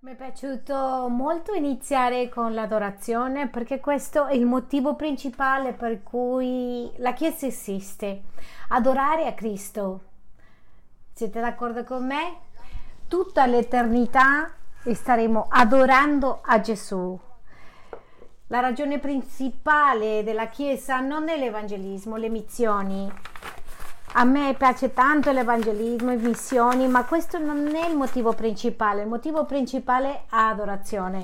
Mi è piaciuto molto iniziare con l'adorazione perché questo è il motivo principale per cui la Chiesa esiste, adorare a Cristo. Siete d'accordo con me? Tutta l'eternità staremo adorando a Gesù. La ragione principale della Chiesa non è l'evangelismo, le missioni, a me piace tanto l'evangelismo, le missioni, ma questo non è il motivo principale. Il motivo principale è adorazione.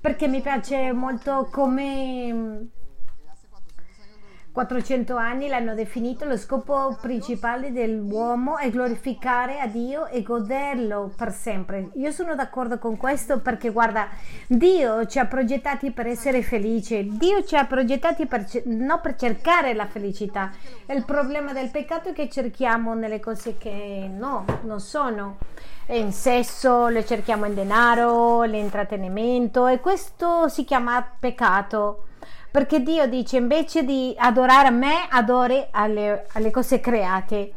Perché mi piace molto come 400 anni l'hanno definito lo scopo principale dell'uomo è glorificare a Dio e goderlo per sempre. Io sono d'accordo con questo perché guarda, Dio ci ha progettati per essere felici, Dio ci ha progettati per, non per cercare la felicità. Il problema del peccato è che cerchiamo nelle cose che no, non sono. In sesso, le cerchiamo in denaro, l'intrattenimento e questo si chiama peccato perché Dio dice invece di adorare me, adori alle, alle cose create.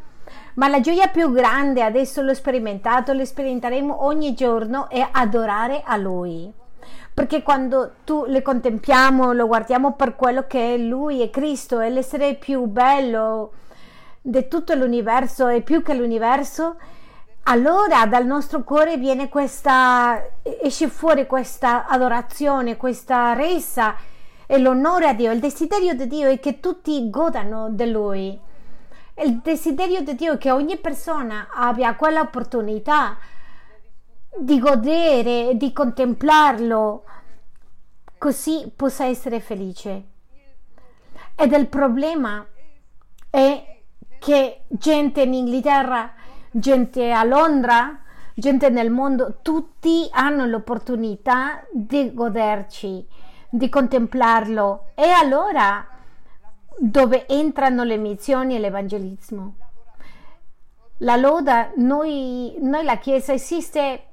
Ma la gioia più grande, adesso l'ho sperimentato, lo sperimenteremo ogni giorno, è adorare a Lui. Perché quando tu le contempliamo, lo guardiamo per quello che è Lui, è Cristo, è l'essere più bello di tutto l'universo e più che l'universo, allora dal nostro cuore viene questa, esce fuori questa adorazione, questa resa e l'onore a Dio, il desiderio di Dio è che tutti godano di Lui. Il desiderio di Dio è che ogni persona abbia quella opportunità di godere, di contemplarlo, così possa essere felice. Ed il problema è che gente in Inghilterra, gente a Londra, gente nel mondo, tutti hanno l'opportunità di goderci di contemplarlo. E allora dove entrano le missioni e l'evangelismo? La loda, noi, noi la Chiesa esiste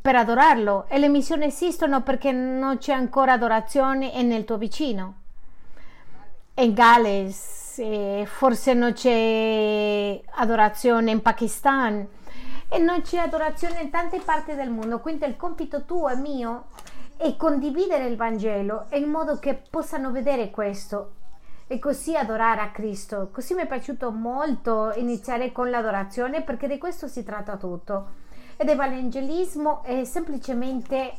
per adorarlo e le missioni esistono perché non c'è ancora adorazione nel tuo vicino. In Galles, eh, forse non c'è adorazione in Pakistan e non c'è adorazione in tante parti del mondo. Quindi il compito tuo e mio e condividere il Vangelo in modo che possano vedere questo e così adorare a Cristo. Così mi è piaciuto molto iniziare con l'adorazione perché di questo si tratta tutto. Ed evangelismo è semplicemente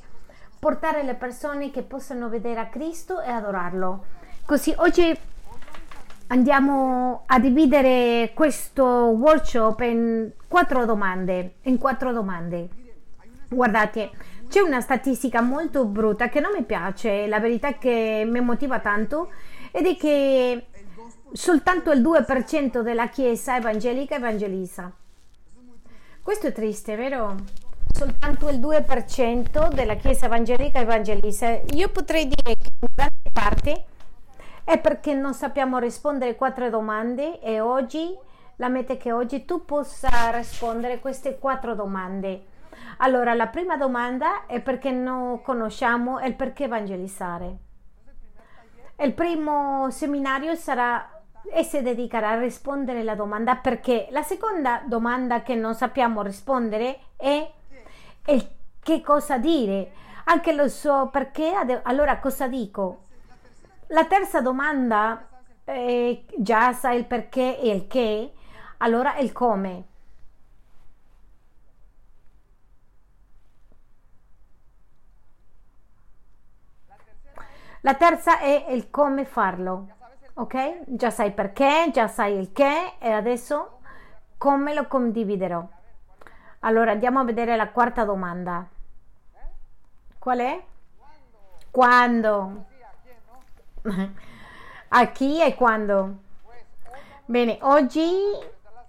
portare le persone che possano vedere a Cristo e adorarlo. Così oggi andiamo a dividere questo workshop in quattro domande. In quattro domande. Guardate, c'è una statistica molto brutta che non mi piace, la verità è che mi motiva tanto, ed è che soltanto il 2% della Chiesa evangelica evangelizza. Questo è triste, vero? Soltanto il 2% della Chiesa evangelica evangelizza. Io potrei dire che in grande parte è perché non sappiamo rispondere a quattro domande e oggi la meta è che oggi tu possa rispondere a queste quattro domande. Allora, la prima domanda è perché non conosciamo il perché evangelizzare. Il primo seminario sarà e si dedicherà a rispondere alla domanda perché. La seconda domanda che non sappiamo rispondere è il che cosa dire. Anche lo so perché, allora cosa dico? La terza domanda, eh, già sai il perché e il che, allora il come. La terza è il come farlo, ok? Già sai perché, già sai il che e adesso come lo condividerò. Allora andiamo a vedere la quarta domanda. Qual è? Quando? A chi e quando? Bene, oggi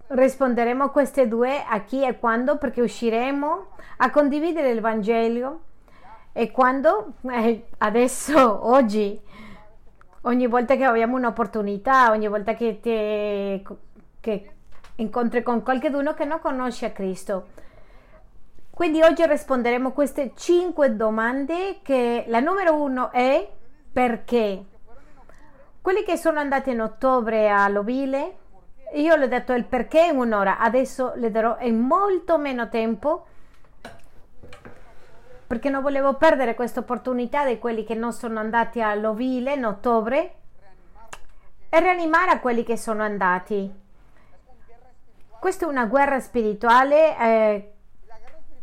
risponderemo a queste due, a chi e quando, perché usciremo a condividere il Vangelo e quando eh, adesso, oggi, ogni volta che abbiamo un'opportunità, ogni volta che, te, che incontri con qualcuno che non conosce Cristo. Quindi oggi risponderemo a queste cinque domande che la numero uno è perché. Quelli che sono andati in ottobre a Lovile, io le ho detto il perché in un'ora, adesso le darò in molto meno tempo perché non volevo perdere questa opportunità di quelli che non sono andati all'ovile in ottobre e rianimare a quelli che sono andati. Questa è una guerra spirituale eh,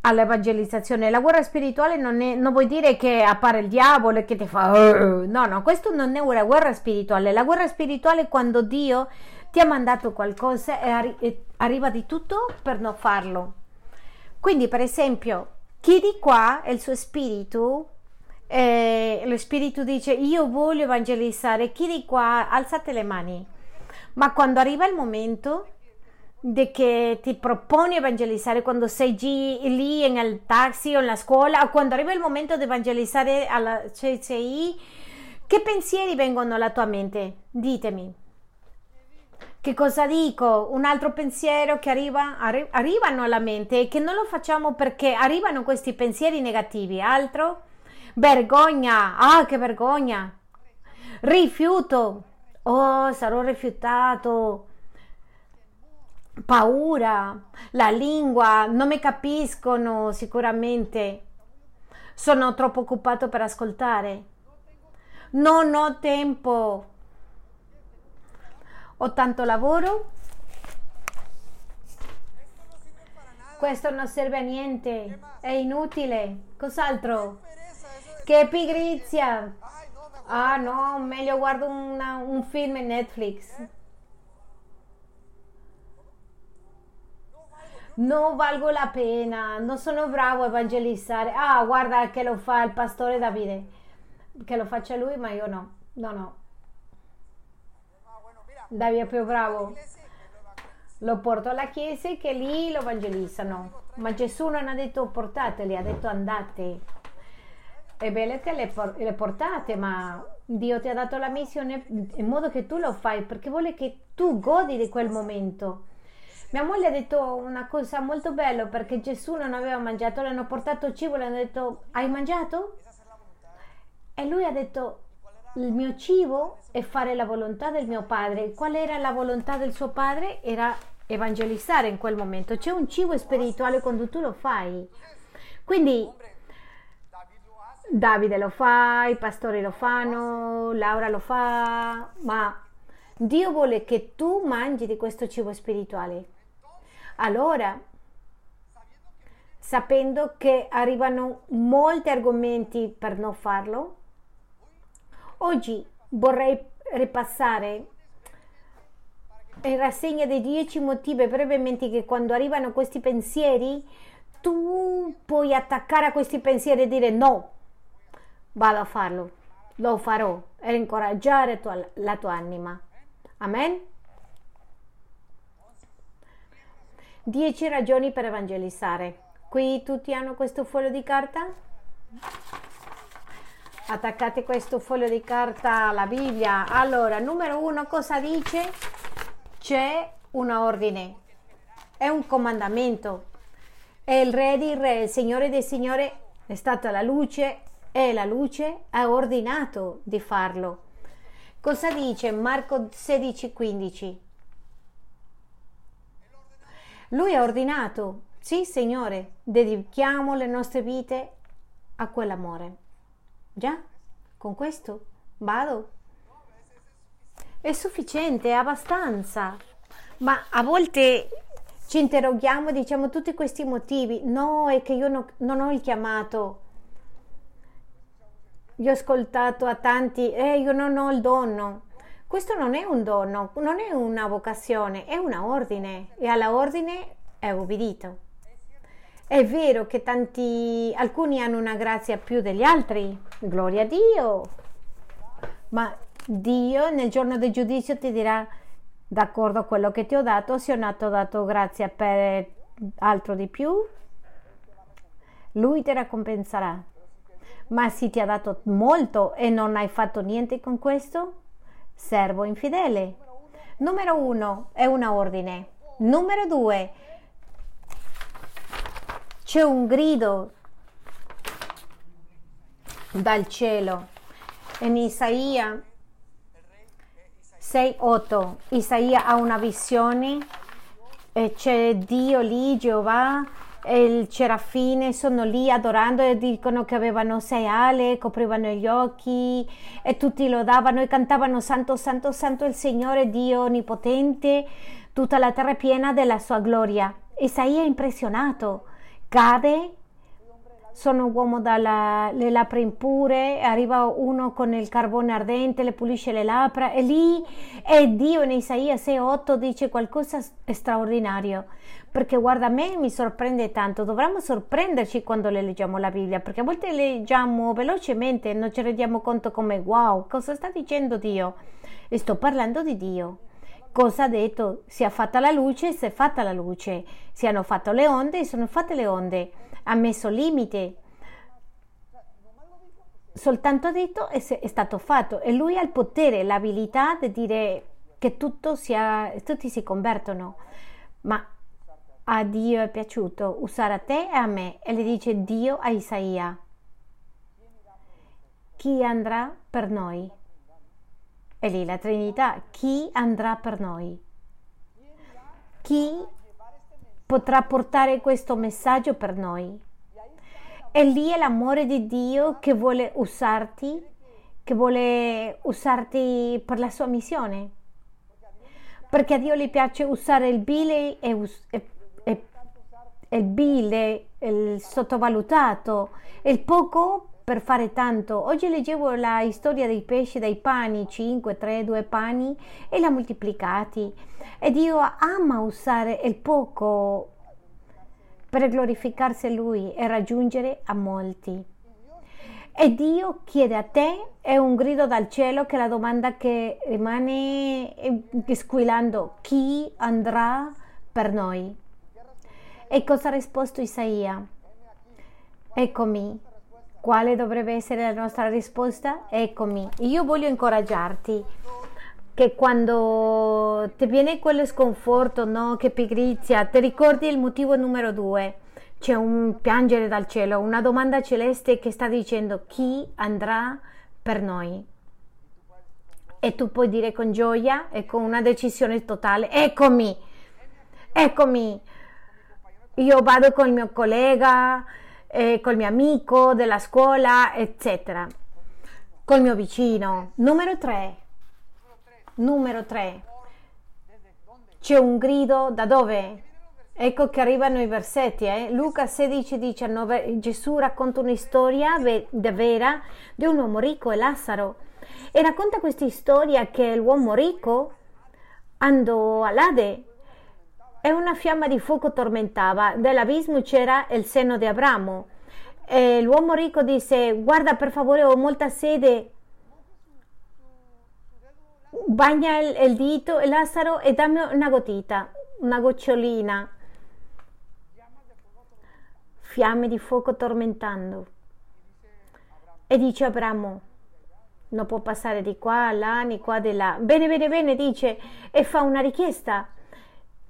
all'evangelizzazione. La guerra spirituale non, è, non, vuol dire che appare il diavolo e che ti fa... Uh, no, no, questo non è una guerra spirituale. La guerra spirituale è quando Dio ti ha mandato qualcosa e, arri- e arriva di tutto per non farlo. Quindi, per esempio, chi di qua è il suo spirito, eh, lo spirito dice io voglio evangelizzare, chi di qua alzate le mani. Ma quando arriva il momento di che ti proponi evangelizzare quando sei lì nel taxi o nella scuola o quando arriva il momento di evangelizzare alla CCI, che pensieri vengono alla tua mente? Ditemi. Che cosa dico? Un altro pensiero che arriva, arri- arrivano alla mente e che non lo facciamo perché arrivano questi pensieri negativi. Altro? Vergogna. Ah, che vergogna. Rifiuto. Oh, sarò rifiutato. Paura. La lingua. Non mi capiscono sicuramente. Sono troppo occupato per ascoltare. Non ho tempo ho tanto lavoro. Questo non serve a niente, è inutile. Cos'altro? Che pigrizia! Ah no, meglio guardo una, un film in Netflix. Non valgo la pena, non sono bravo a evangelizzare. Ah, guarda che lo fa il pastore Davide. Che lo faccia lui, ma io no. No, no. Davide è più bravo. Lo porto alla chiesa e che lì lo evangelizzano. Ma Gesù non ha detto portateli, ha detto andate. È bello che le, le portate, ma Dio ti ha dato la missione in modo che tu lo fai perché vuole che tu godi di quel momento. Mia moglie ha detto una cosa molto bella perché Gesù non aveva mangiato, le hanno portato cibo, le hanno detto hai mangiato? E lui ha detto il mio cibo è fare la volontà del mio padre. Qual era la volontà del suo padre? Era evangelizzare in quel momento. C'è un cibo spirituale quando tu lo fai. Quindi Davide lo fa, i pastori lo fanno, Laura lo fa, ma Dio vuole che tu mangi di questo cibo spirituale. Allora, sapendo che arrivano molti argomenti per non farlo, Oggi vorrei ripassare in rassegna dei dieci motivi brevemente che quando arrivano questi pensieri tu puoi attaccare a questi pensieri e dire no, vado a farlo, lo farò e incoraggiare tua, la tua anima. Amen? Dieci ragioni per evangelizzare. Qui tutti hanno questo foglio di carta? Attaccate questo foglio di carta alla Bibbia. Allora, numero uno, cosa dice? C'è un ordine, è un comandamento. È il re di re, il signore del signore è stata la luce e la luce ha ordinato di farlo. Cosa dice Marco 16, 15? Lui ha ordinato, sì Signore, dedichiamo le nostre vite a quell'amore. Già, con questo vado. È sufficiente, è abbastanza. Ma a volte ci interroghiamo diciamo tutti questi motivi. No, è che io no, non ho il chiamato. Io ho ascoltato a tanti, eh, io non ho il dono. Questo non è un dono, non è una vocazione, è una ordine e alla ordine è obbedito. È vero che tanti, alcuni hanno una grazia più degli altri, gloria a Dio, ma Dio nel giorno del giudizio ti dirà, d'accordo a quello che ti ho dato, se ho dato grazia per altro di più, lui ti raccompenserà. Ma se ti ha dato molto e non hai fatto niente con questo, servo infedele. Numero uno è una ordine. Numero due c'è un grido dal cielo. In Isaia 6:8 Isaia ha una visione e c'è Dio lì, Geova, e il cerafine sono lì adorando e dicono che avevano sei ale, coprivano gli occhi e tutti lodavano e cantavano Santo, Santo, Santo il Signore Dio Onnipotente, tutta la terra è piena della sua gloria. Isaia è impressionato, cade sono uomo dalle labbra impure, arriva uno con il carbone ardente, le pulisce le labbra e lì è Dio in Isaia 6.8 dice qualcosa di straordinario. Perché guarda, a me mi sorprende tanto, dovremmo sorprenderci quando le leggiamo la Bibbia, perché a volte leggiamo velocemente e non ci rendiamo conto come wow, cosa sta dicendo Dio? E sto parlando di Dio cosa ha detto? Si è fatta la luce, si è fatta la luce, si hanno fatto le onde, sono fatte le onde. Ha messo limite, soltanto ha detto e è stato fatto. E lui ha il potere, l'abilità di dire che sia, tutti si convertono, ma a Dio è piaciuto usare a te e a me. E le dice Dio a Isaia, chi andrà per noi? E lì la Trinità, chi andrà per noi? Chi potrà portare questo messaggio per noi. E lì è l'amore di Dio che vuole usarti, che vuole usarti per la sua missione. Perché a Dio gli piace usare il bile e, e, e, e il bile, il sottovalutato, il poco per fare tanto. Oggi leggevo la storia dei pesci, dei pani, 5, 3, 2 pani e li ha moltiplicati. E Dio ama usare il poco per glorificarsi a Lui e raggiungere a molti. E Dio chiede a te, è un grido dal cielo che la domanda che rimane squillando, chi andrà per noi? E cosa ha risposto Isaia? Eccomi, quale dovrebbe essere la nostra risposta? Eccomi, io voglio incoraggiarti che quando ti viene quello sconforto, no? che pigrizia, ti ricordi il motivo numero due. C'è un piangere dal cielo, una domanda celeste che sta dicendo chi andrà per noi. E tu puoi dire con gioia e con una decisione totale, eccomi, eccomi, io vado con il mio collega, eh, col mio amico della scuola, eccetera, col mio vicino. Numero 3. Numero 3. C'è un grido da dove? Ecco che arrivano i versetti. Eh? Luca 16, 19. Gesù racconta una storia vera di un uomo ricco e Lazzaro. E racconta questa storia che l'uomo ricco andò all'Ade e una fiamma di fuoco tormentava. Dell'abismo c'era il seno di Abramo. E l'uomo ricco disse: Guarda, per favore, ho molta sede. Bagna il, il dito, e Lazzaro, e dammi una gotita, una gocciolina. Fiamme di fuoco tormentando. E dice Abramo: Non può passare di qua, là, di qua, di là. Bene, bene, bene, dice, e fa una richiesta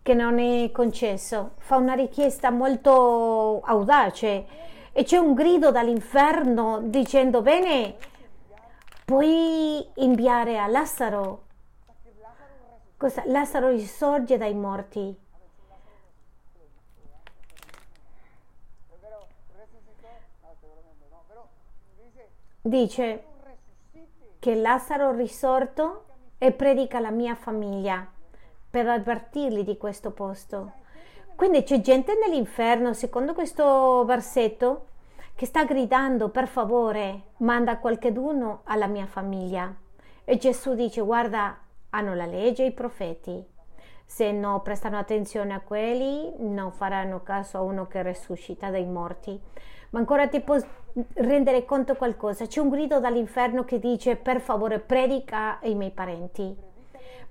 che non è concesso, fa una richiesta molto audace e c'è un grido dall'inferno dicendo bene, puoi inviare a Lazzaro. Cosa? Lazzaro risorge dai morti. Dice che Lazzaro risorto e predica la mia famiglia per avvertirli di questo posto. Quindi c'è gente nell'inferno, secondo questo versetto, che sta gridando per favore, manda qualcheduno alla mia famiglia. E Gesù dice, guarda, hanno la legge i profeti. Se non prestano attenzione a quelli, non faranno caso a uno che risuscita dai morti. Ma ancora ti può rendere conto qualcosa. C'è un grido dall'inferno che dice, per favore, predica ai miei parenti.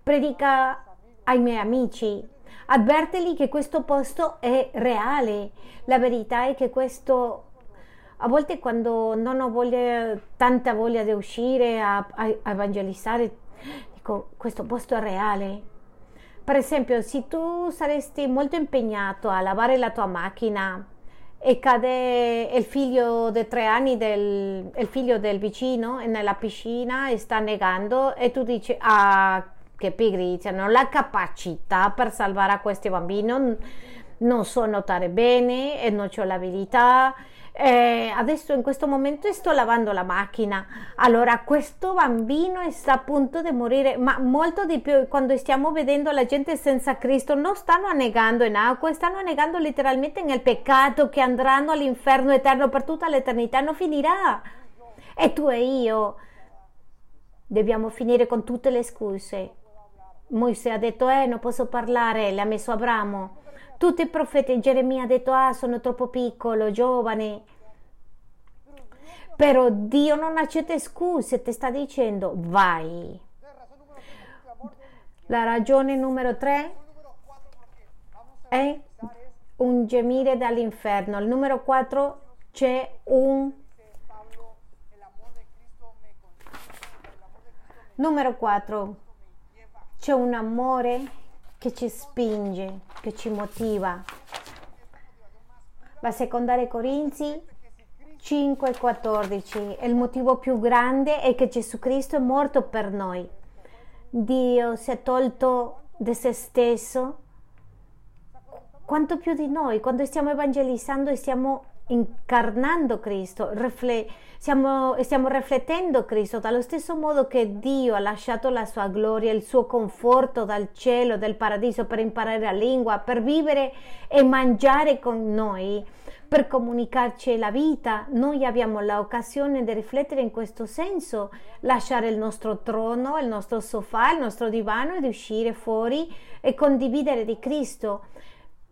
Predica ai miei amici, avvertili che questo posto è reale. La verità è che questo a volte quando non ho voglia, tanta voglia di uscire a, a, a, evangelizzare, dico questo posto è reale. Per esempio, se tu saresti molto impegnato a lavare la tua macchina e cade il figlio di tre anni del figlio del vicino nella piscina e sta negando e tu dici ah che pigrizia, non ho la capacità per salvare a questi bambini, non, non so nuotare bene e non ho l'abilità. Eh, adesso in questo momento sto lavando la macchina. Allora, questo bambino sta a punto di morire, ma molto di più quando stiamo vedendo la gente senza Cristo, non stanno annegando in acqua, stanno annegando letteralmente nel peccato che andranno all'inferno eterno per tutta l'eternità, non finirà. E tu e io dobbiamo finire con tutte le scuse. Mosè ha detto, eh, non posso parlare, le ha messo Abramo. Tutti i profeti, Geremia ha detto, ah, sono troppo piccolo, giovane. Però Dio non accetta scuse, ti sta dicendo, vai. La ragione numero tre è un gemire dall'inferno. Il numero quattro c'è un Numero 4. C'è un amore che ci spinge, che ci motiva. La secondaria Corinzi 5:14. Il motivo più grande è che Gesù Cristo è morto per noi. Dio si è tolto di se stesso. Quanto più di noi, quando stiamo evangelizzando e stiamo incarnando Cristo, rifle- stiamo, stiamo riflettendo Cristo dallo stesso modo che Dio ha lasciato la sua gloria, il suo conforto dal cielo, del paradiso per imparare la lingua, per vivere e mangiare con noi, per comunicarci la vita. Noi abbiamo l'occasione di riflettere in questo senso, lasciare il nostro trono, il nostro sofà, il nostro divano ed uscire fuori e condividere di Cristo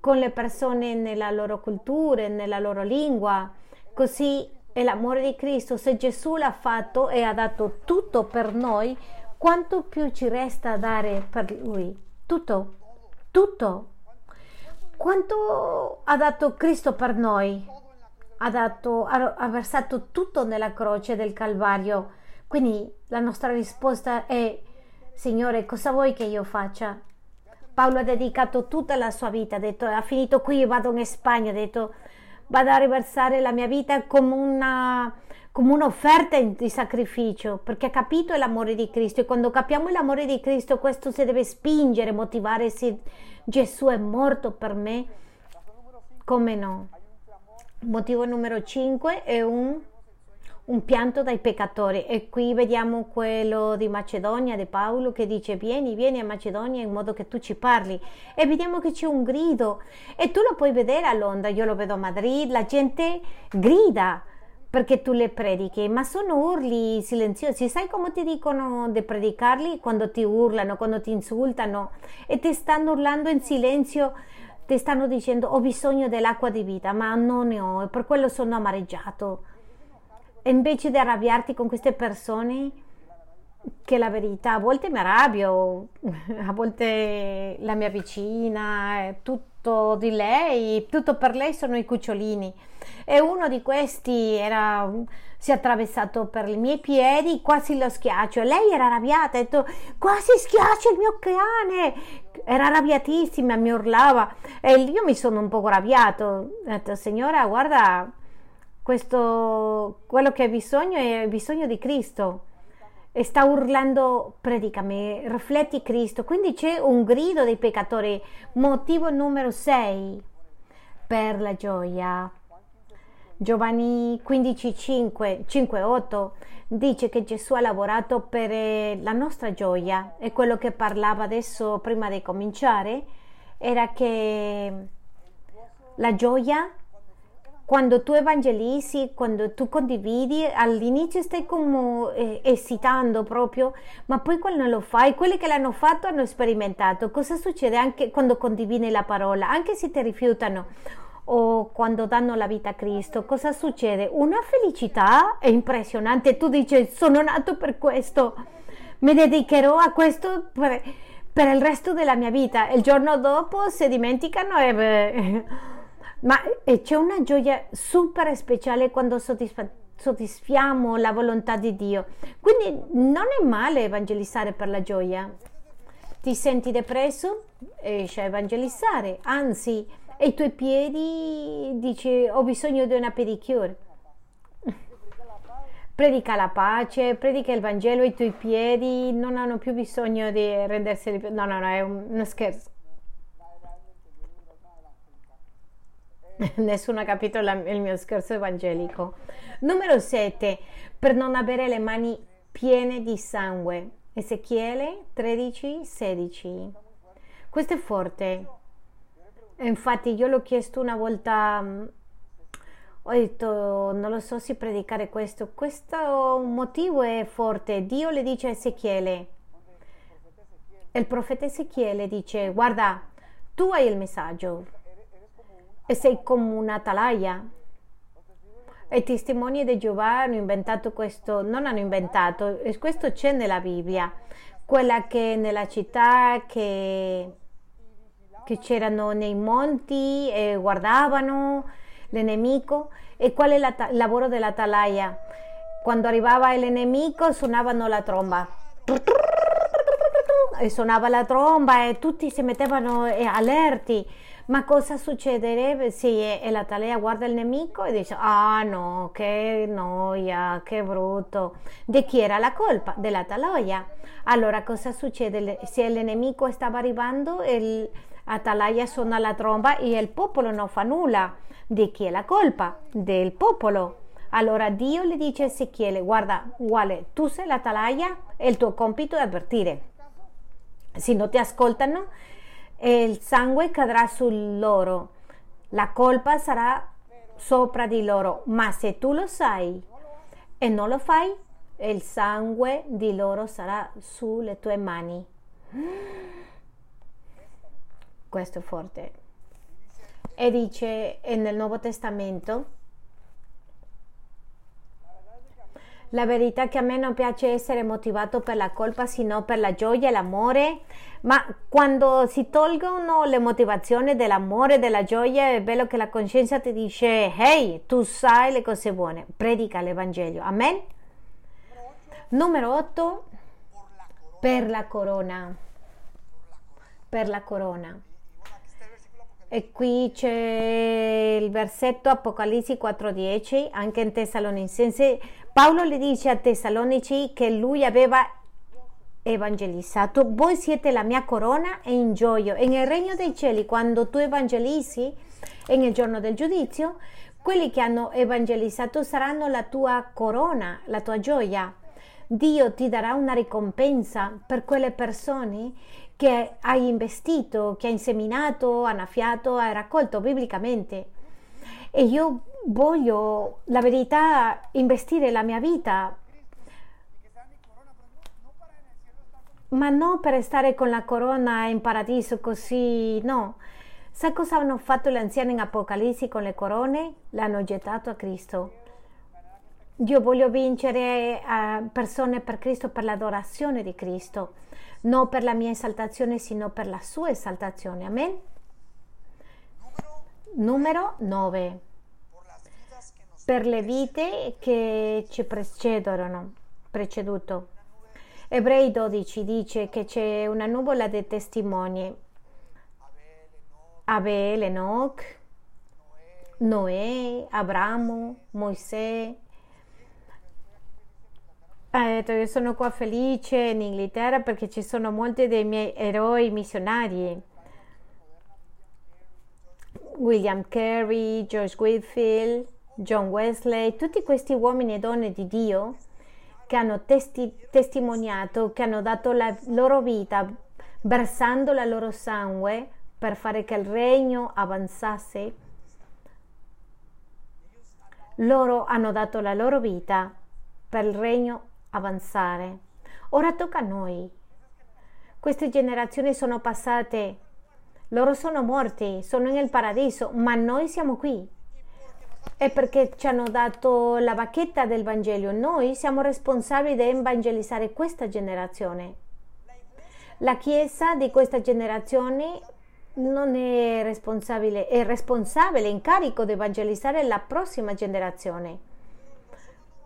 con le persone nella loro cultura, nella loro lingua. Così è l'amore di Cristo. Se Gesù l'ha fatto e ha dato tutto per noi, quanto più ci resta dare per Lui? Tutto, tutto. Quanto ha dato Cristo per noi? Ha, dato, ha, ha versato tutto nella croce del Calvario. Quindi la nostra risposta è, Signore, cosa vuoi che io faccia? Paolo ha dedicato tutta la sua vita, ha detto, ha finito qui, vado in Spagna, ha detto, vado a riversare la mia vita come una come un'offerta di sacrificio, perché ha capito l'amore di Cristo e quando capiamo l'amore di Cristo questo si deve spingere, motivare, se Gesù è morto per me, come no? Motivo numero 5 è un un pianto dai peccatori. E qui vediamo quello di Macedonia di Paolo che dice vieni vieni a Macedonia in modo che tu ci parli. E vediamo che c'è un grido. E tu lo puoi vedere a Londra io lo vedo a Madrid la gente grida perché tu le predichi ma sono urli silenziosi. Sai come ti dicono di predicarli? Quando ti urlano quando ti insultano e ti stanno urlando in silenzio ti stanno dicendo ho bisogno dell'acqua di vita ma non ne ho. E per quello sono amareggiato e invece di arrabbiarti con queste persone, che la verità a volte mi arrabbio, a volte la mia vicina, tutto di lei, tutto per lei sono i cucciolini. E uno di questi era, si è attraversato per i miei piedi, quasi lo schiaccio. E lei era arrabbiata, ha detto: Quasi schiaccia il mio cane! Era arrabbiatissima, mi urlava. E io mi sono un po' arrabbiato. Ho detto: Signora, guarda, questo, quello che hai bisogno è bisogno di Cristo e sta urlando predicami, rifletti Cristo. Quindi c'è un grido dei peccatori. Motivo numero 6 per la gioia. Giovanni 15, 5, 5, 8 dice che Gesù ha lavorato per eh, la nostra gioia e quello che parlava adesso prima di cominciare era che la gioia quando tu evangelizzi, quando tu condividi, all'inizio stai come eh, esitando proprio, ma poi quando lo fai, quelli che l'hanno fatto hanno sperimentato. Cosa succede anche quando condividi la parola, anche se ti rifiutano o quando danno la vita a Cristo? Cosa succede? Una felicità impressionante. Tu dici, sono nato per questo, mi dedicherò a questo per, per il resto della mia vita. Il giorno dopo si dimenticano e... Beh, ma eh, c'è una gioia super speciale quando soddisfiamo la volontà di Dio. Quindi non è male evangelizzare per la gioia. Ti senti depresso? Esci a evangelizzare. Anzi, ai tuoi piedi dici ho bisogno di una pedicure. Predica la pace, predica il Vangelo, i tuoi piedi non hanno più bisogno di rendersi... No, no, no, è uno scherzo Nessuno ha capito la, il mio scherzo evangelico. Numero 7. Per non avere le mani piene di sangue. Ezechiele 13, 16. Questo è forte. Infatti io l'ho chiesto una volta, mm, ho detto non lo so se predicare questo. Questo motivo è forte. Dio le dice a Ezechiele. Il profeta Ezechiele dice guarda, tu hai il messaggio sei come un'atalaia. I testimoni di Geova hanno inventato questo, non hanno inventato, e questo c'è nella Bibbia, quella che nella città che, che c'erano nei monti e guardavano il nemico e qual è il lavoro dell'atalaia? Quando arrivava il nemico suonavano la tromba. E suonava la tromba e tutti si mettevano allerti ma cosa succederebbe se la talea guarda il nemico e dice, ah no, che noia, che brutto. Di chi era la colpa? Della talaia. Allora cosa succede? Se il nemico stava arrivando, il Atalaya suona la tromba e il popolo non fa nulla. Di chi è la colpa? Del popolo. Allora Dio le dice a Ezechiele, guarda, uguale, tu sei l'Atalaya e il tuo compito è avvertire. Se non ti ascoltano, il sangue cadrà su loro, la colpa sarà sopra di loro, ma se tu lo sai e non lo fai, il sangue di loro sarà sulle tue mani. Questo è forte. E dice nel Nuovo Testamento, la verità che a me non piace essere motivato per la colpa, sino per la gioia e l'amore ma quando si tolgono le motivazioni dell'amore, della gioia, è bello che la coscienza ti dice, hey, tu sai le cose buone, predica l'Evangelio. Amen. Numero 8, per la corona. Per la corona. E qui c'è il versetto Apocalisse 4:10, anche in Tessalonicense. Paolo le dice a Tessalonici che lui aveva evangelizzato, voi siete la mia corona e in gioia. E nel regno dei cieli, quando tu evangelizzi, nel giorno del giudizio, quelli che hanno evangelizzato saranno la tua corona, la tua gioia. Dio ti darà una ricompensa per quelle persone che hai investito, che hai inseminato, annaffiato, hai raccolto biblicamente. E io voglio, la verità, investire la mia vita ma non per stare con la corona in paradiso così, no. Sa cosa hanno fatto gli anziani in Apocalisse con le corone? L'hanno gettato a Cristo. Io voglio vincere a persone per Cristo, per l'adorazione di Cristo, non per la mia esaltazione, sino per la sua esaltazione. Amen. Numero 9. Per le vite che ci precedono, preceduto. Ebrei 12 dice che c'è una nuvola di testimoni. Abel, Enoch, Noè, Abramo, Mosè. Ha detto io sono qua felice in Inghilterra perché ci sono molti dei miei eroi missionari. William Carey, George Whitfield, John Wesley, tutti questi uomini e donne di Dio che hanno testi- testimoniato, che hanno dato la loro vita versando la loro sangue per fare che il regno avanzasse. Loro hanno dato la loro vita per il regno avanzare. Ora tocca a noi. Queste generazioni sono passate, loro sono morti, sono nel paradiso, ma noi siamo qui è perché ci hanno dato la bacchetta del Vangelo. Noi siamo responsabili di evangelizzare questa generazione. La Chiesa di questa generazione non è responsabile, è responsabile, in carico di evangelizzare la prossima generazione.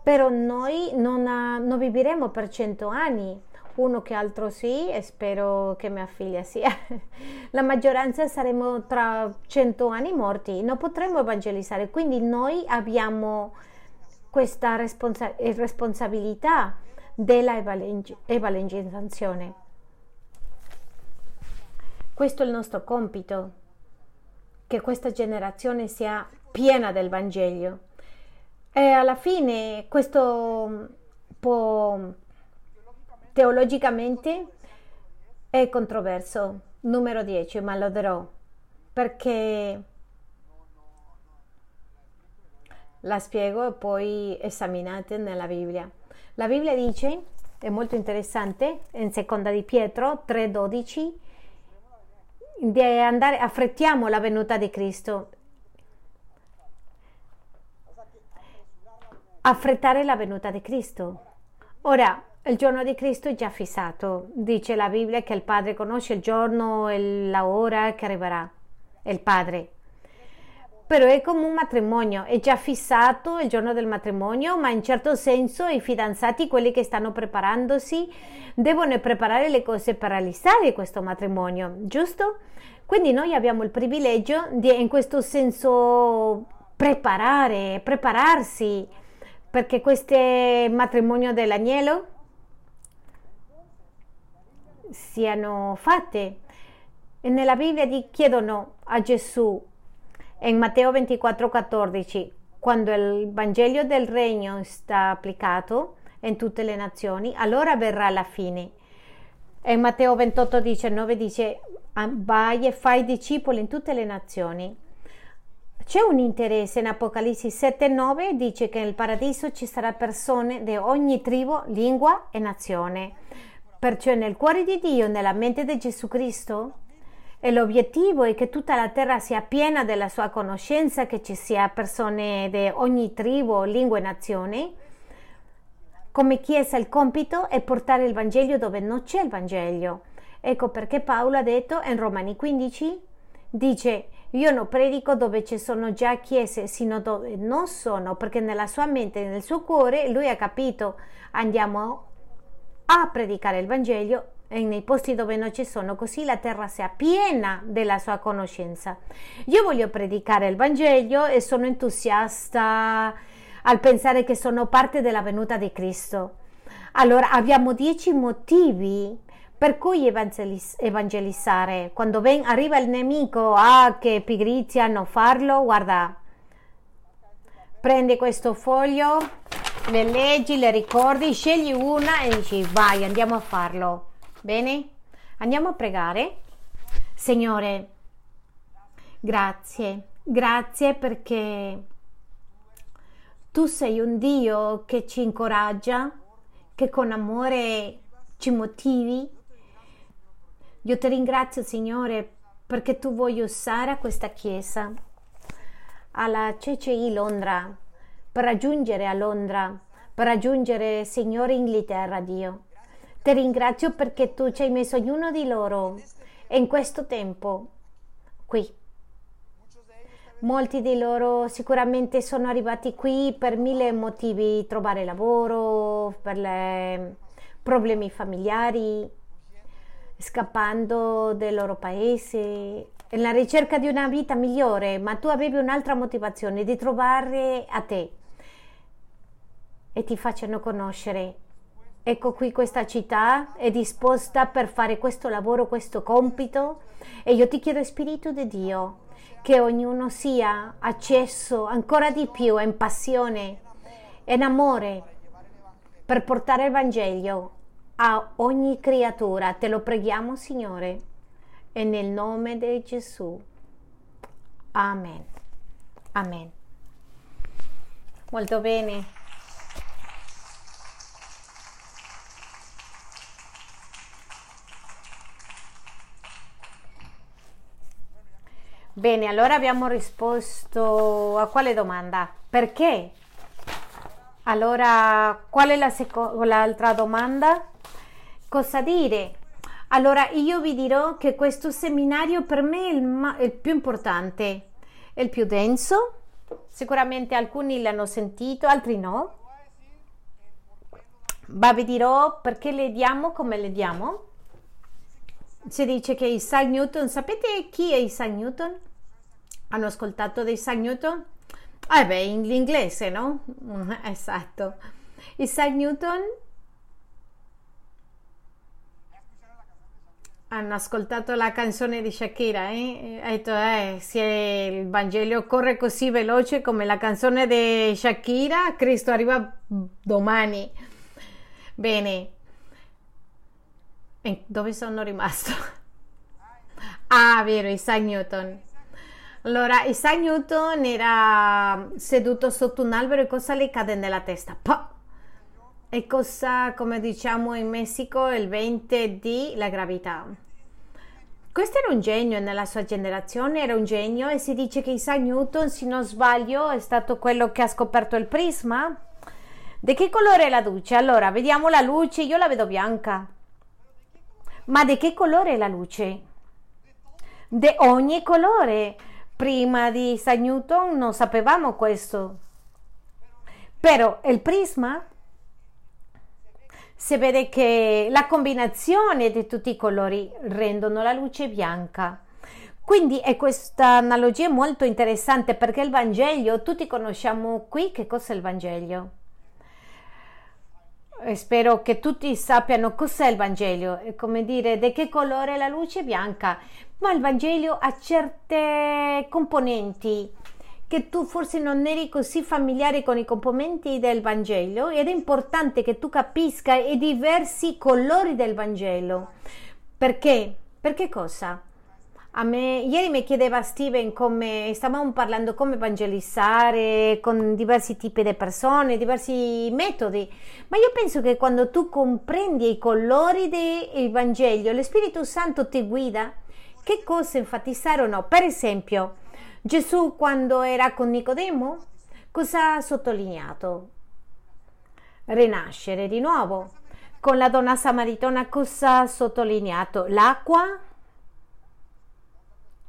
Però noi non, non vivremo per cento anni uno che altro sì e spero che mia figlia sia. La maggioranza saremo tra cento anni morti, non potremo evangelizzare, quindi noi abbiamo questa responsa- responsabilità della evangelizzazione. Questo è il nostro compito, che questa generazione sia piena del Vangelo. E alla fine questo può teologicamente è controverso. Numero 10, ma lo darò perché la spiego e poi esaminate nella Bibbia. La Bibbia dice, è molto interessante, in seconda di Pietro 3,12, di andare, affrettiamo la venuta di Cristo. Affrettare la venuta di Cristo. Ora, il giorno di Cristo è già fissato. Dice la Bibbia che il Padre conosce il giorno e la ora che arriverà. Il Padre però è come un matrimonio, è già fissato il giorno del matrimonio, ma in certo senso i fidanzati, quelli che stanno preparandosi, devono preparare le cose per realizzare questo matrimonio, giusto? Quindi noi abbiamo il privilegio di in questo senso preparare, prepararsi perché questo matrimonio dell'agnello siano fatte. E nella Bibbia chiedono a Gesù in Matteo 24, 14, quando il Vangelo del Regno sta applicato in tutte le nazioni, allora verrà la fine. In Matteo 28, 19 dice, vai e fai discepoli in tutte le nazioni. C'è un interesse in Apocalisse 7, 9, dice che nel paradiso ci saranno persone di ogni tribù, lingua e nazione. Perciò nel cuore di Dio, nella mente di Gesù Cristo, e l'obiettivo è che tutta la terra sia piena della sua conoscenza, che ci sia persone di ogni tribù, lingua e nazione. Come Chiesa il compito è portare il Vangelo dove non c'è il Vangelo. Ecco perché Paolo ha detto in Romani 15, dice io non predico dove ci sono già chiese, sino dove non sono, perché nella sua mente nel suo cuore lui ha capito andiamo a predicare il Vangelo nei posti dove non ci sono, così la terra sia piena della sua conoscenza. Io voglio predicare il Vangelo e sono entusiasta al pensare che sono parte della venuta di Cristo. Allora abbiamo dieci motivi per cui evangelizzare. Quando ven- arriva il nemico, ah che pigrizia non farlo, guarda, prendi questo foglio, le leggi, le ricordi, scegli una e dici vai, andiamo a farlo. Bene? Andiamo a pregare. Signore, grazie, grazie perché tu sei un Dio che ci incoraggia, che con amore ci motivi. Io ti ringrazio, Signore, perché tu vuoi usare questa chiesa alla CCI Londra per raggiungere a Londra, per raggiungere, Signore, Inghilterra, Dio. Ti ringrazio perché tu ci hai messo ognuno di loro in questo tempo qui. Molti di loro sicuramente sono arrivati qui per mille motivi, trovare lavoro, per problemi familiari, scappando del loro paese, nella ricerca di una vita migliore, ma tu avevi un'altra motivazione, di trovare a te. E ti facciano conoscere. Ecco qui questa città è disposta per fare questo lavoro, questo compito. E io ti chiedo Spirito di Dio che ognuno sia acceso ancora di più in passione, in amore per portare il Vangelo a ogni creatura. Te lo preghiamo Signore e nel nome di Gesù. Amen. Amen. Molto bene. Bene, allora abbiamo risposto a quale domanda? Perché? Allora, qual è l'altra domanda? Cosa dire? Allora, io vi dirò che questo seminario per me è il, ma- il più importante, è il più denso. Sicuramente alcuni l'hanno sentito, altri no. Ma vi dirò perché le diamo come le diamo si dice che Isaac Newton, sapete chi è Isaac Newton? Hanno ascoltato di Isaac Newton? Eh beh, in inglese, no? Esatto. Isaac Newton hanno ascoltato la canzone di Shakira eh? ha detto eh, se il corre così veloce come la canzone di Shakira Cristo arriva domani bene e dove sono rimasto? ah vero Isaac Newton allora Isaac Newton era seduto sotto un albero e cosa le cade nella testa? Pah! E cosa, come diciamo in Messico, il 20 di la gravità. Questo era un genio nella sua generazione, era un genio e si dice che Isaac Newton, se non sbaglio, è stato quello che ha scoperto il prisma. Di che colore è la luce? Allora, vediamo la luce, io la vedo bianca. Ma di che colore è la luce? Di ogni colore. Prima di Isaac Newton non sapevamo questo. Però il prisma si vede che la combinazione di tutti i colori rendono la luce bianca. Quindi è questa analogia molto interessante perché il Vangelo, tutti conosciamo qui che cosa è il Vangelo. E spero che tutti sappiano cos'è il Vangelo, è come dire di che colore è la luce bianca, ma il Vangelo ha certe componenti che tu forse non eri così familiare con i componenti del Vangelo ed è importante che tu capisca i diversi colori del Vangelo. Perché? Perché cosa? A me, ieri mi chiedeva Steven come stavamo parlando come evangelizzare con diversi tipi di persone, diversi metodi, ma io penso che quando tu comprendi i colori del Vangelo, lo Spirito Santo ti guida che cosa enfatizzare o no. Per esempio, Gesù quando era con Nicodemo, cosa ha sottolineato? Rinascere di nuovo. Con la donna samaritana cosa ha sottolineato? L'acqua?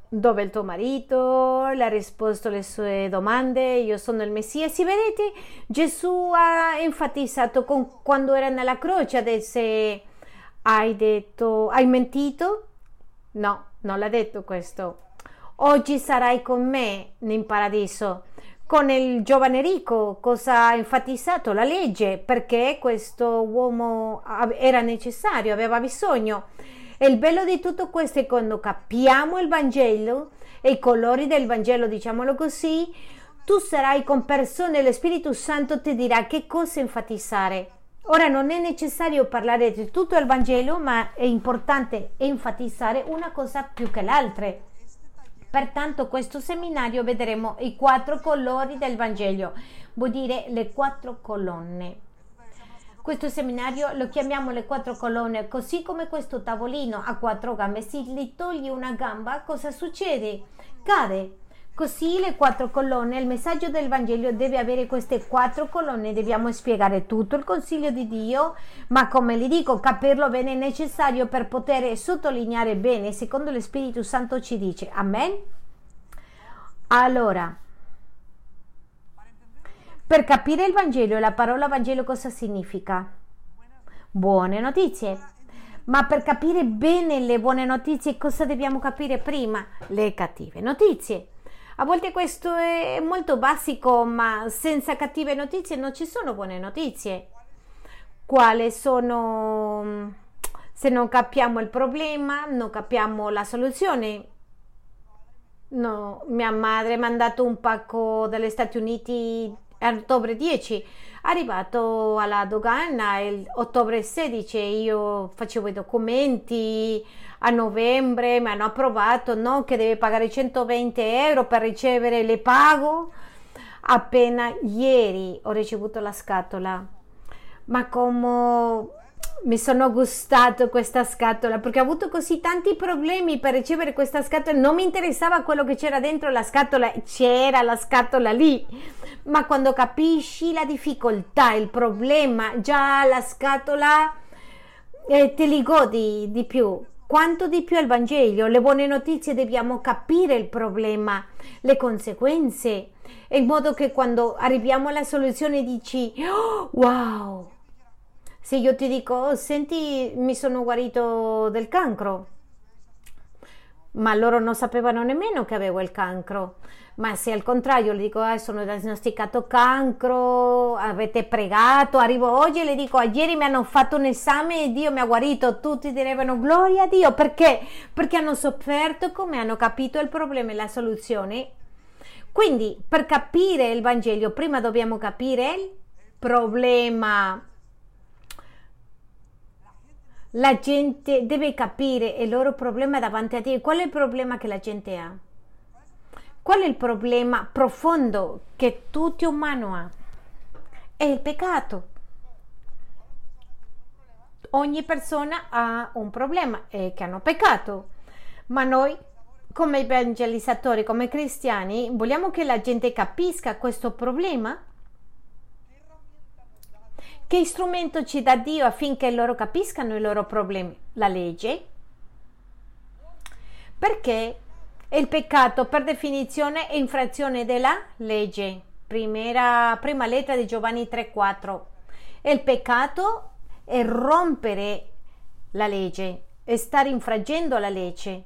Dove è il tuo marito? Le ha risposto alle sue domande, io sono il Messia. Si vedete, Gesù ha enfatizzato con, quando era nella croce, adesso hai detto, hai mentito? No, non l'ha detto questo oggi sarai con me in paradiso. Con il giovane ricco cosa ha enfatizzato? La legge, perché questo uomo era necessario, aveva bisogno. E il bello di tutto questo è quando capiamo il Vangelo e i colori del Vangelo, diciamolo così, tu sarai con persone, lo Spirito Santo ti dirà che cosa enfatizzare. Ora non è necessario parlare di tutto il Vangelo, ma è importante enfatizzare una cosa più che l'altra. Pertanto questo seminario vedremo i quattro colori del Vangelo, vuol dire le quattro colonne. Questo seminario lo chiamiamo le quattro colonne, così come questo tavolino ha quattro gambe, se gli togli una gamba cosa succede? Cade. Così le quattro colonne, il messaggio del Vangelo deve avere queste quattro colonne, dobbiamo spiegare tutto il consiglio di Dio, ma come vi dico, capirlo bene è necessario per poter sottolineare bene, secondo lo Spirito Santo ci dice. Amen? Allora, per capire il Vangelo, la parola Vangelo cosa significa? Buone notizie. Ma per capire bene le buone notizie, cosa dobbiamo capire prima? Le cattive notizie. A volte questo è molto basico, ma senza cattive notizie non ci sono buone notizie. Quali sono... Se non capiamo il problema, non capiamo la soluzione. No, mia madre ha mandato un pacco dagli Stati Uniti a ottobre 10, arrivato alla dogana il ottobre 16, io facevo i documenti, a novembre mi hanno approvato no, che deve pagare 120 euro per ricevere le pago. Appena ieri ho ricevuto la scatola, ma come mi sono gustato questa scatola perché ho avuto così tanti problemi per ricevere questa scatola, non mi interessava quello che c'era dentro la scatola, c'era la scatola lì, ma quando capisci la difficoltà, il problema, già la scatola eh, te li godi di più quanto di più il Vangelo, le buone notizie dobbiamo capire il problema, le conseguenze, in modo che quando arriviamo alla soluzione dici oh, wow. Se io ti dico, oh, senti, mi sono guarito del cancro, ma loro non sapevano nemmeno che avevo il cancro. Ma se al contrario le dico, ah, sono diagnosticato cancro, avete pregato, arrivo oggi e le dico, ieri mi hanno fatto un esame e Dio mi ha guarito, tutti direbbero gloria a Dio, perché? Perché hanno sofferto come hanno capito il problema e la soluzione. Quindi per capire il Vangelo prima dobbiamo capire il problema la gente deve capire il loro problema davanti a Dio. Qual è il problema che la gente ha? Qual è il problema profondo che tutto umano ha? È il peccato. Ogni persona ha un problema e che hanno peccato, ma noi come evangelizzatori, come cristiani, vogliamo che la gente capisca questo problema che strumento ci dà Dio affinché loro capiscano i loro problemi? La legge. Perché il peccato per definizione è infrazione della legge. Primera, prima lettera di Giovanni 3,4. Il peccato è rompere la legge, è stare infraggendo la legge.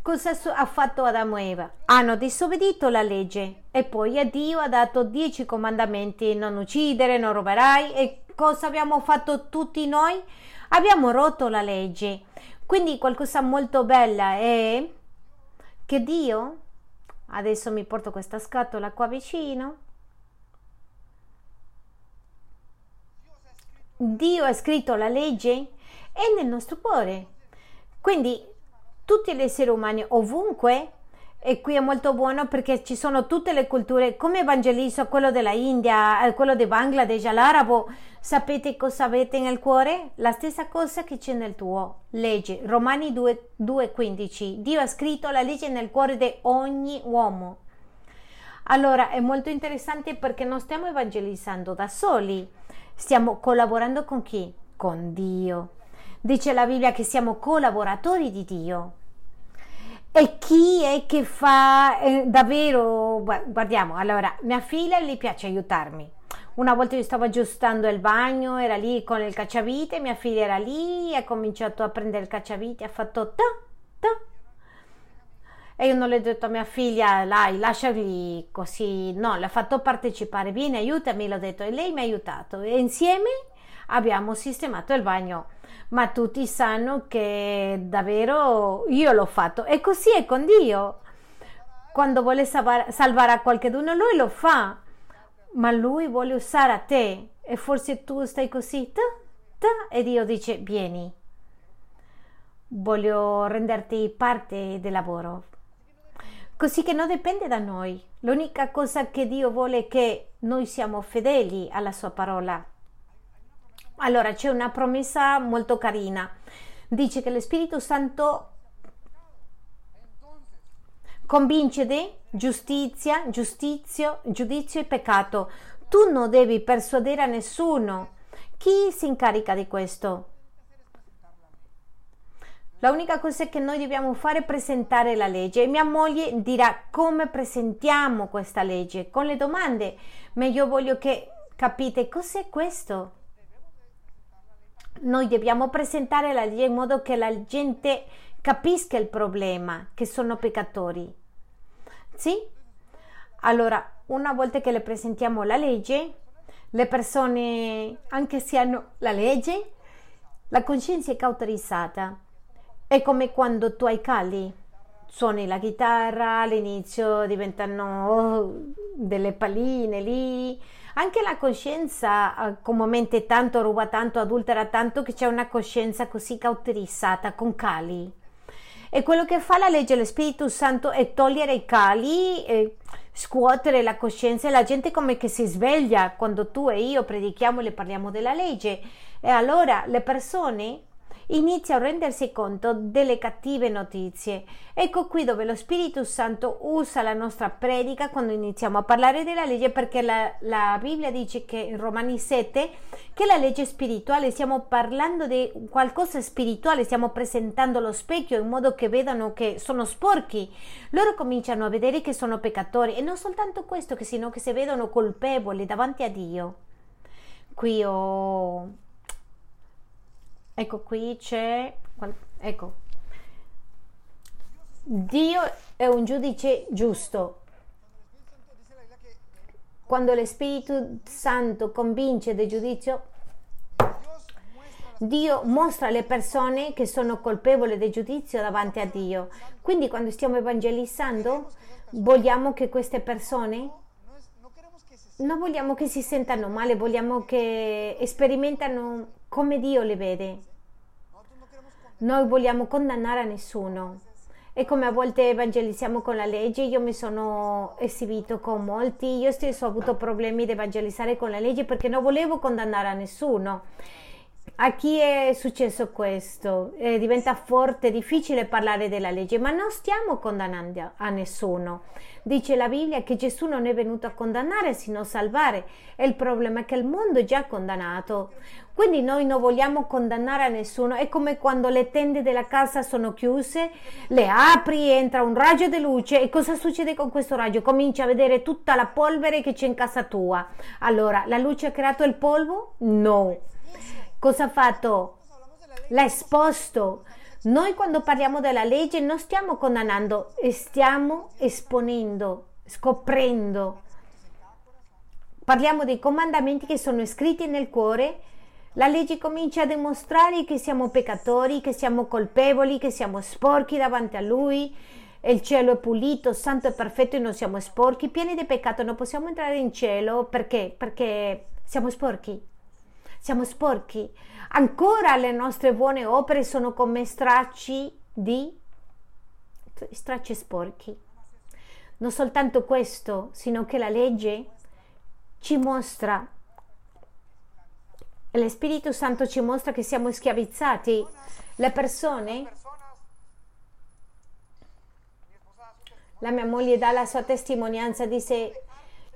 Cosa ha fatto Adamo e Eva? Hanno disobbedito la legge e poi a Dio ha dato dieci comandamenti: non uccidere, non ruberai e cosa abbiamo fatto tutti noi? Abbiamo rotto la legge. Quindi qualcosa molto bella è che Dio, adesso mi porto questa scatola qua vicino, Dio ha scritto la legge è nel nostro cuore. Quindi tutti gli esseri umani ovunque e qui è molto buono perché ci sono tutte le culture, come evangelizzo quello della India, eh, quello di Bangladesh, l'arabo, sapete cosa avete nel cuore? La stessa cosa che c'è nel tuo. Legge, Romani 2,15. Dio ha scritto la legge nel cuore di ogni uomo. Allora è molto interessante perché non stiamo evangelizzando da soli, stiamo collaborando con chi? Con Dio. Dice la Bibbia che siamo collaboratori di Dio. E chi è che fa eh, davvero, guardiamo, allora, mia figlia gli piace aiutarmi. Una volta io stavo aggiustando il bagno, era lì con il cacciavite, mia figlia era lì, ha cominciato a prendere il cacciavite, ha fatto ta, ta. E io non le ho detto a mia figlia, dai, lasciali così, no, l'ha fatto partecipare, vieni, aiutami, l'ho detto, e lei mi ha aiutato. E insieme abbiamo sistemato il bagno ma tutti sanno che davvero io l'ho fatto e così è con Dio. Quando vuole salvare, a qualcuno, lui lo fa, ma lui vuole usare a te e forse tu stai così ta, ta, e Dio dice vieni, voglio renderti parte del lavoro. Così che non dipende da noi. L'unica cosa che Dio vuole è che noi siamo fedeli alla sua parola allora c'è una promessa molto carina. Dice che lo Spirito Santo convince di giustizia, giustizio, giudizio e peccato. Tu non devi persuadere a nessuno. Chi si incarica di questo? La unica cosa che noi dobbiamo fare è presentare la legge e mia moglie dirà come presentiamo questa legge con le domande, ma io voglio che capite cos'è questo noi dobbiamo presentare la legge in modo che la gente capisca il problema, che sono peccatori. Sì? Allora, una volta che le presentiamo la legge, le persone, anche se hanno la legge, la coscienza è cauterizzata. È come quando tu hai cali, suoni la chitarra, all'inizio diventano oh, delle palline lì, anche la coscienza eh, tanto, ruba tanto, adultera tanto che c'è una coscienza così cauterizzata con cali. E quello che fa la legge dello Spirito Santo è togliere i cali, e scuotere la coscienza e la gente come che si sveglia quando tu e io predichiamo e le parliamo della legge. E allora le persone inizia a rendersi conto delle cattive notizie. Ecco qui dove lo Spirito Santo usa la nostra predica quando iniziamo a parlare della legge perché la, la Bibbia dice che in Romani 7 che la legge spirituale stiamo parlando di qualcosa spirituale, stiamo presentando lo specchio in modo che vedano che sono sporchi. Loro cominciano a vedere che sono peccatori e non soltanto questo, che sino che si vedono colpevoli davanti a Dio. Qui ho Ecco qui c'è, ecco, Dio è un giudice giusto. Quando lo Spirito Santo convince del giudizio, Dio mostra alle persone che sono colpevoli del giudizio davanti a Dio. Quindi quando stiamo evangelizzando, vogliamo che queste persone non vogliamo che si sentano male, vogliamo che sperimentano come Dio le vede. Noi vogliamo condannare a nessuno. E come a volte evangelizziamo con la legge, io mi sono esibito con molti, io stesso ho avuto problemi di evangelizzare con la legge perché non volevo condannare a nessuno. A chi è successo questo? Eh, diventa forte, difficile parlare della legge, ma non stiamo condannando a nessuno. Dice la Bibbia che Gesù non è venuto a condannare, sino a salvare. E il problema è che il mondo è già condannato. Quindi noi non vogliamo condannare a nessuno. È come quando le tende della casa sono chiuse, le apri, entra un raggio di luce e cosa succede con questo raggio? Comincia a vedere tutta la polvere che c'è in casa tua. Allora, la luce ha creato il polvo? No Cosa ha fatto? L'ha esposto. Noi quando parliamo della legge non stiamo condannando, stiamo esponendo, scoprendo. Parliamo dei comandamenti che sono scritti nel cuore. La legge comincia a dimostrare che siamo peccatori, che siamo colpevoli, che siamo sporchi davanti a Lui. Il cielo è pulito, santo e perfetto e non siamo sporchi, pieni di peccato. Non possiamo entrare in cielo perché? Perché siamo sporchi siamo sporchi. Ancora le nostre buone opere sono come stracci di stracci sporchi. Non soltanto questo, sino che la legge ci mostra, lo Spirito Santo ci mostra che siamo schiavizzati. Le persone, la mia moglie dà la sua testimonianza, dice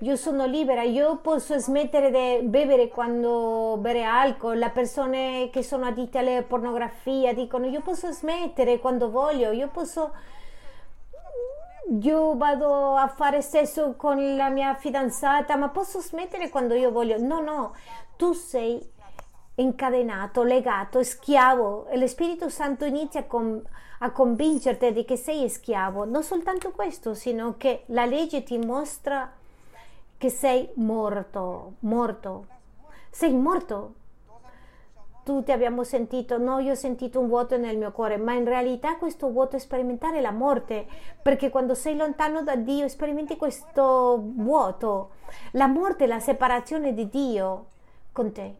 io sono libera, io posso smettere di bere quando bere alcol, le persone che sono addite alla pornografia dicono io posso smettere quando voglio, io posso io vado a fare sesso con la mia fidanzata, ma posso smettere quando io voglio. No, no, tu sei incadenato, legato, schiavo e lo Spirito Santo inizia a, a convincerti di che sei schiavo. Non soltanto questo, sino che la legge ti mostra che sei morto, morto. Sei morto. Tutti abbiamo sentito, no, io ho sentito un vuoto nel mio cuore, ma in realtà questo vuoto è sperimentare la morte, perché quando sei lontano da Dio sperimenti questo vuoto, la morte, la separazione di Dio con te.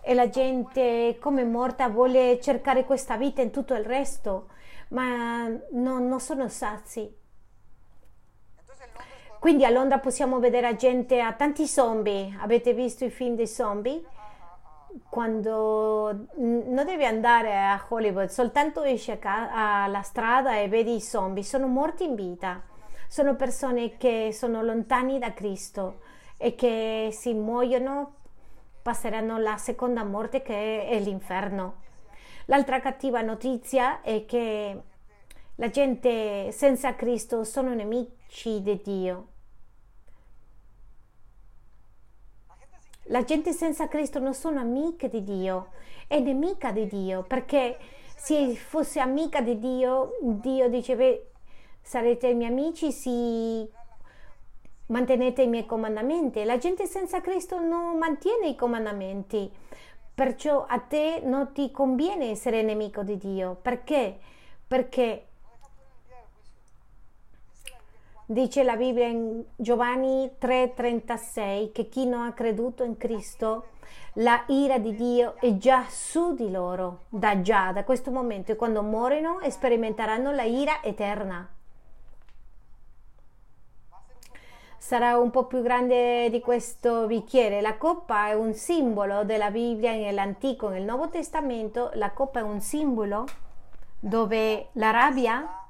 E la gente come morta vuole cercare questa vita in tutto il resto, ma non, non sono sazi quindi a Londra possiamo vedere gente a tanti zombie. Avete visto i film dei zombie? Quando non devi andare a Hollywood, soltanto esci alla strada e vedi i zombie, sono morti in vita. Sono persone che sono lontani da Cristo e che si muoiono, passeranno la seconda morte che è l'inferno. L'altra cattiva notizia è che la gente senza Cristo sono nemici di Dio. La gente senza Cristo non sono amiche di Dio, è nemica di Dio, perché se fosse amica di Dio, Dio diceva sarete miei amici se mantenete i miei comandamenti. La gente senza Cristo non mantiene i comandamenti, perciò a te non ti conviene essere nemico di Dio. Perché? Perché Dice la Bibbia in Giovanni 3:36 che chi non ha creduto in Cristo, la ira di Dio è già su di loro, da già, da questo momento, e quando muoiono sperimenteranno la ira eterna. Sarà un po' più grande di questo bicchiere. La coppa è un simbolo della Bibbia nell'Antico, nel Nuovo Testamento. La coppa è un simbolo dove la rabbia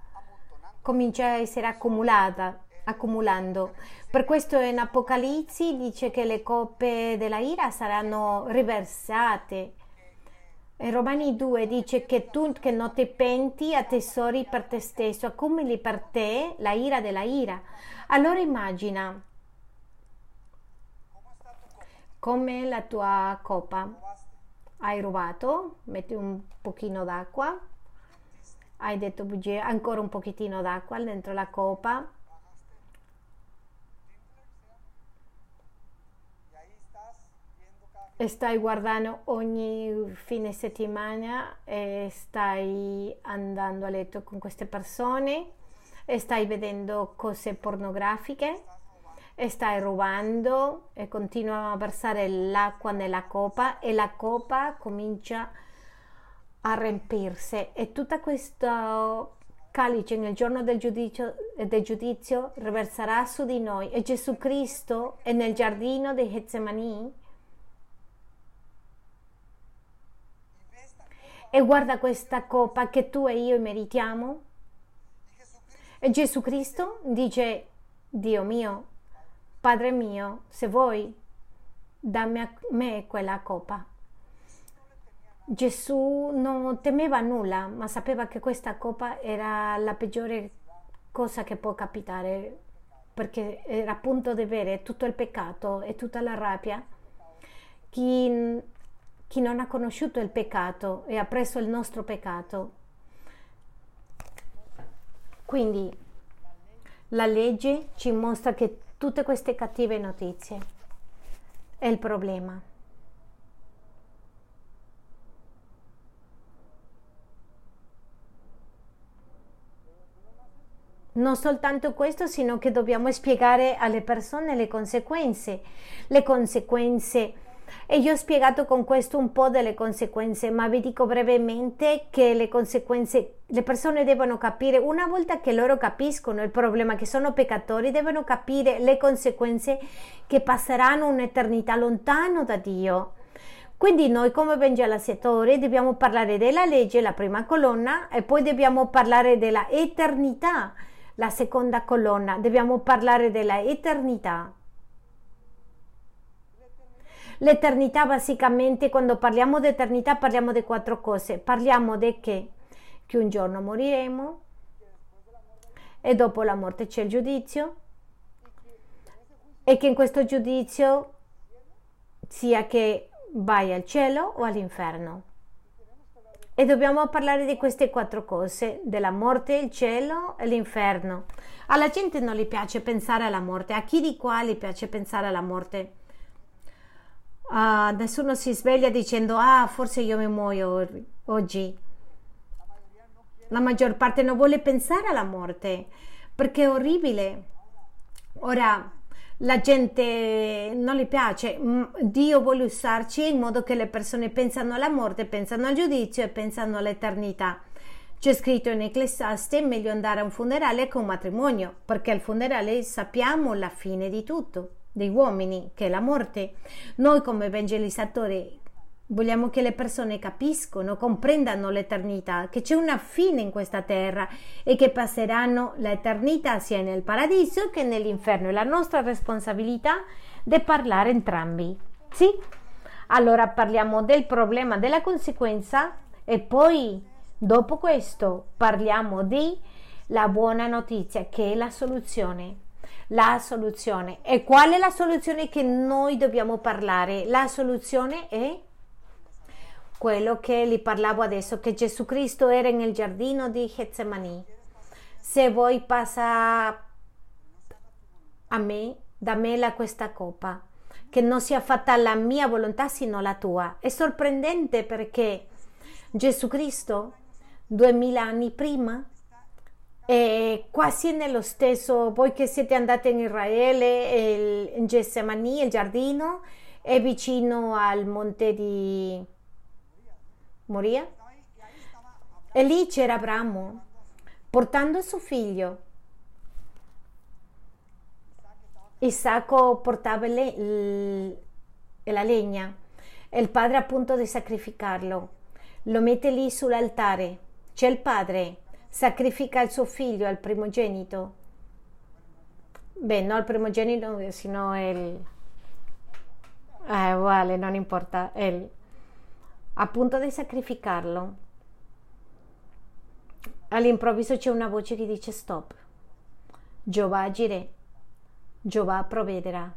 comincia a essere accumulata, accumulando. Per questo in Apocalisse dice che le coppe della ira saranno riversate. In Romani 2 dice che tu che non ti penti attesori per te stesso, accumuli per te la ira della ira. Allora immagina come la tua coppa hai rubato, metti un pochino d'acqua hai detto bugie, ancora un pochettino d'acqua dentro la coppa stai guardando ogni fine settimana e stai andando a letto con queste persone e stai vedendo cose pornografiche e stai rubando e continua a versare l'acqua nella coppa e la coppa comincia a riempirsi e tutta questa calice nel giorno del giudizio, del giudizio riverserà su di noi e Gesù Cristo è nel giardino di Getsemani e guarda questa coppa che tu e io meritiamo. E Gesù Cristo dice, Dio mio, Padre mio, se vuoi, dammi a me quella coppa. Gesù non temeva nulla, ma sapeva che questa coppa era la peggiore cosa che può capitare, perché era a punto di bere tutto il peccato e tutta la rabbia. Chi chi non ha conosciuto il peccato e ha preso il nostro peccato. Quindi la legge ci mostra che tutte queste cattive notizie è il problema. Non soltanto questo, sino che dobbiamo spiegare alle persone le conseguenze, le conseguenze e io ho spiegato con questo un po' delle conseguenze, ma vi dico brevemente che le conseguenze, le persone devono capire, una volta che loro capiscono il problema, che sono peccatori, devono capire le conseguenze che passeranno un'eternità lontano da Dio. Quindi noi come evangelizzatori dobbiamo parlare della legge, la prima colonna, e poi dobbiamo parlare della eternità, la seconda colonna. Dobbiamo parlare della eternità. L'eternità basicamente, quando parliamo di eternità, parliamo di quattro cose. Parliamo di che? Che un giorno moriremo e dopo la morte c'è il giudizio e che in questo giudizio sia che vai al cielo o all'inferno. E dobbiamo parlare di queste quattro cose, della morte, il cielo e l'inferno. Alla gente non gli piace pensare alla morte, a chi di qua gli piace pensare alla morte? Uh, nessuno si sveglia dicendo ah forse io mi muoio oggi. La maggior parte non vuole pensare alla morte perché è orribile. Ora la gente non gli piace, Dio vuole usarci in modo che le persone pensano alla morte, pensano al giudizio e pensano all'eternità. C'è scritto in Ecclesiaste meglio andare a un funerale che a un matrimonio, perché al funerale sappiamo la fine di tutto dei uomini, che è la morte. Noi come evangelizzatori vogliamo che le persone capiscono, comprendano l'eternità, che c'è una fine in questa terra e che passeranno l'eternità sia nel paradiso che nell'inferno. È la nostra responsabilità di parlare entrambi. Sì? Allora parliamo del problema della conseguenza e poi dopo questo parliamo di la buona notizia che è la soluzione la soluzione. E qual è la soluzione che noi dobbiamo parlare? La soluzione è quello che vi parlavo adesso, che Gesù Cristo era nel giardino di Getsemani. Se vuoi passa a me, da me la questa coppa, che non sia fatta la mia volontà sino la tua. È sorprendente perché Gesù Cristo, duemila anni prima, e quasi nello stesso, voi che siete andati in Israele, in Gessemani, il giardino, è vicino al monte di Moria. E lì c'era Abramo portando suo figlio. Isacco portava le, la legna e il padre a punto di sacrificarlo. Lo mette lì sull'altare. C'è il padre sacrifica il suo figlio al primogenito. Beh, no al primogenito, sino il... Eh, uguale, non importa. El... A punto di sacrificarlo, all'improvviso c'è una voce che dice stop. Giova agire, Giova provvederà.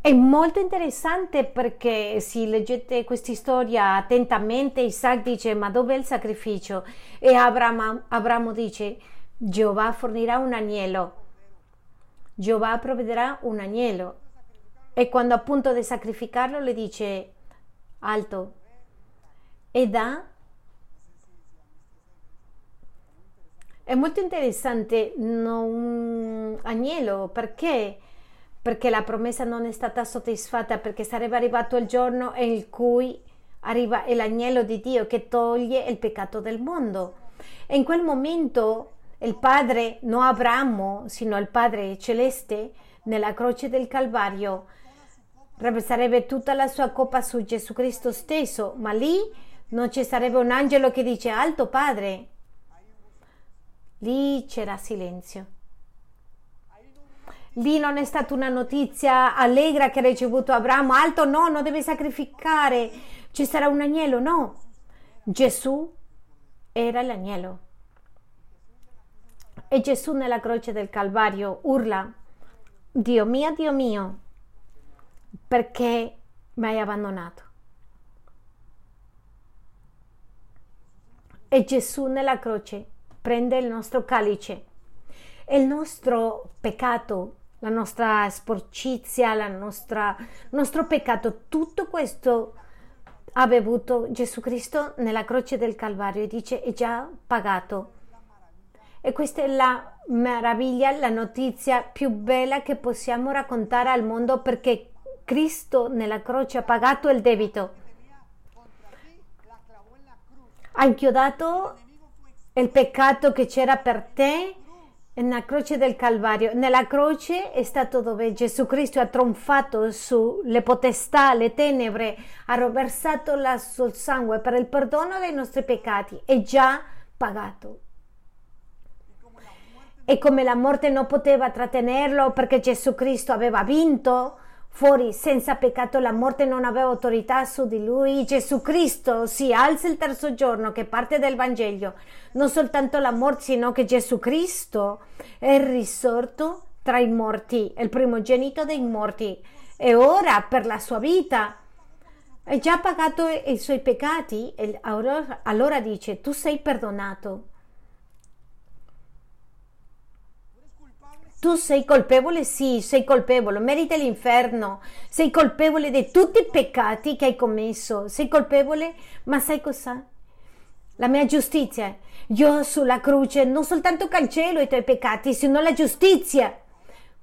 È molto interessante perché se leggete questa storia attentamente, Isaac dice ma dov'è il sacrificio? E Abramo, Abramo dice Jehová fornirà un agnello, Jehová provvederà un agnello. E quando appunto di sacrificarlo le dice alto e da? È molto interessante un agnello perché? Perché la promessa non è stata soddisfatta perché sarebbe arrivato il giorno in cui arriva l'agnello di Dio che toglie il peccato del mondo. E in quel momento il padre non Abramo sino il padre celeste nella croce del Calvario sarebbe tutta la sua coppa su Gesù Cristo stesso, ma lì non ci sarebbe un angelo che dice alto padre. Lì c'era silenzio. Lì non è stata una notizia allegra che ha ricevuto Abramo, alto no, non deve sacrificare, ci sarà un agnello, no. Gesù era l'agnello. E Gesù nella croce del Calvario urla, Dio mio, Dio mio, perché mi hai abbandonato. E Gesù nella croce prende il nostro calice e il nostro peccato, la nostra sporcizia, il nostro peccato, tutto questo ha bevuto Gesù Cristo nella croce del Calvario e dice è già pagato. E questa è la meraviglia, la notizia più bella che possiamo raccontare al mondo perché Cristo nella croce ha pagato il debito. Ha inchiodato il peccato che c'era per te nella croce del Calvario. Nella croce è stato dove Gesù Cristo ha trionfato sulle potestà, le tenebre, ha versato il suo sangue per il perdono dei nostri peccati. È già pagato. E come la morte non poteva trattenerlo perché Gesù Cristo aveva vinto, fuori senza peccato la morte non aveva autorità su di lui. Gesù Cristo si alza il terzo giorno che parte del Vangelo, non soltanto la morte, sino che Gesù Cristo è risorto tra i morti, il primogenito dei morti, e ora per la sua vita ha già pagato i suoi peccati, e allora dice tu sei perdonato. Tu sei colpevole? Sì, sei colpevole, meriti l'inferno, sei colpevole di tutti i peccati che hai commesso, sei colpevole, ma sai cosa? La mia giustizia. Io sulla croce non soltanto cancello i tuoi peccati, sino la giustizia.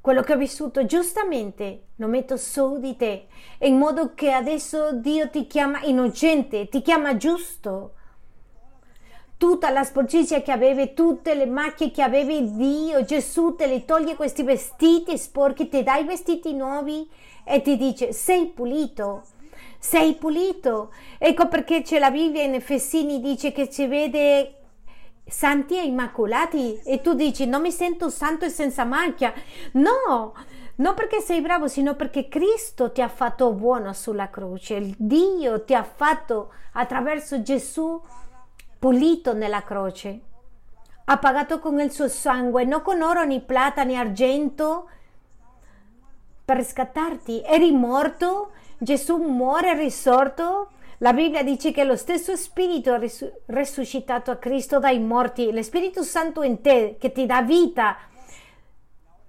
Quello che ho vissuto giustamente lo metto su di te, in modo che adesso Dio ti chiama innocente, ti chiama giusto tutta la sporcizia che avevi, tutte le macchie che avevi, Dio Gesù te le toglie questi vestiti sporchi, ti dai vestiti nuovi e ti dice sei pulito, sei pulito. Ecco perché c'è la Bibbia in Efesini dice che ci vede santi e immacolati e tu dici non mi sento santo e senza macchia. No, non perché sei bravo, sino perché Cristo ti ha fatto buono sulla croce. Dio ti ha fatto attraverso Gesù pulito nella croce. Ha pagato con il suo sangue, non con oro né plata né argento, per riscattarti. Eri morto, Gesù muore risorto. La Bibbia dice che lo stesso Spirito risuscitato a Cristo dai morti, lo Spirito Santo in te che ti dà vita,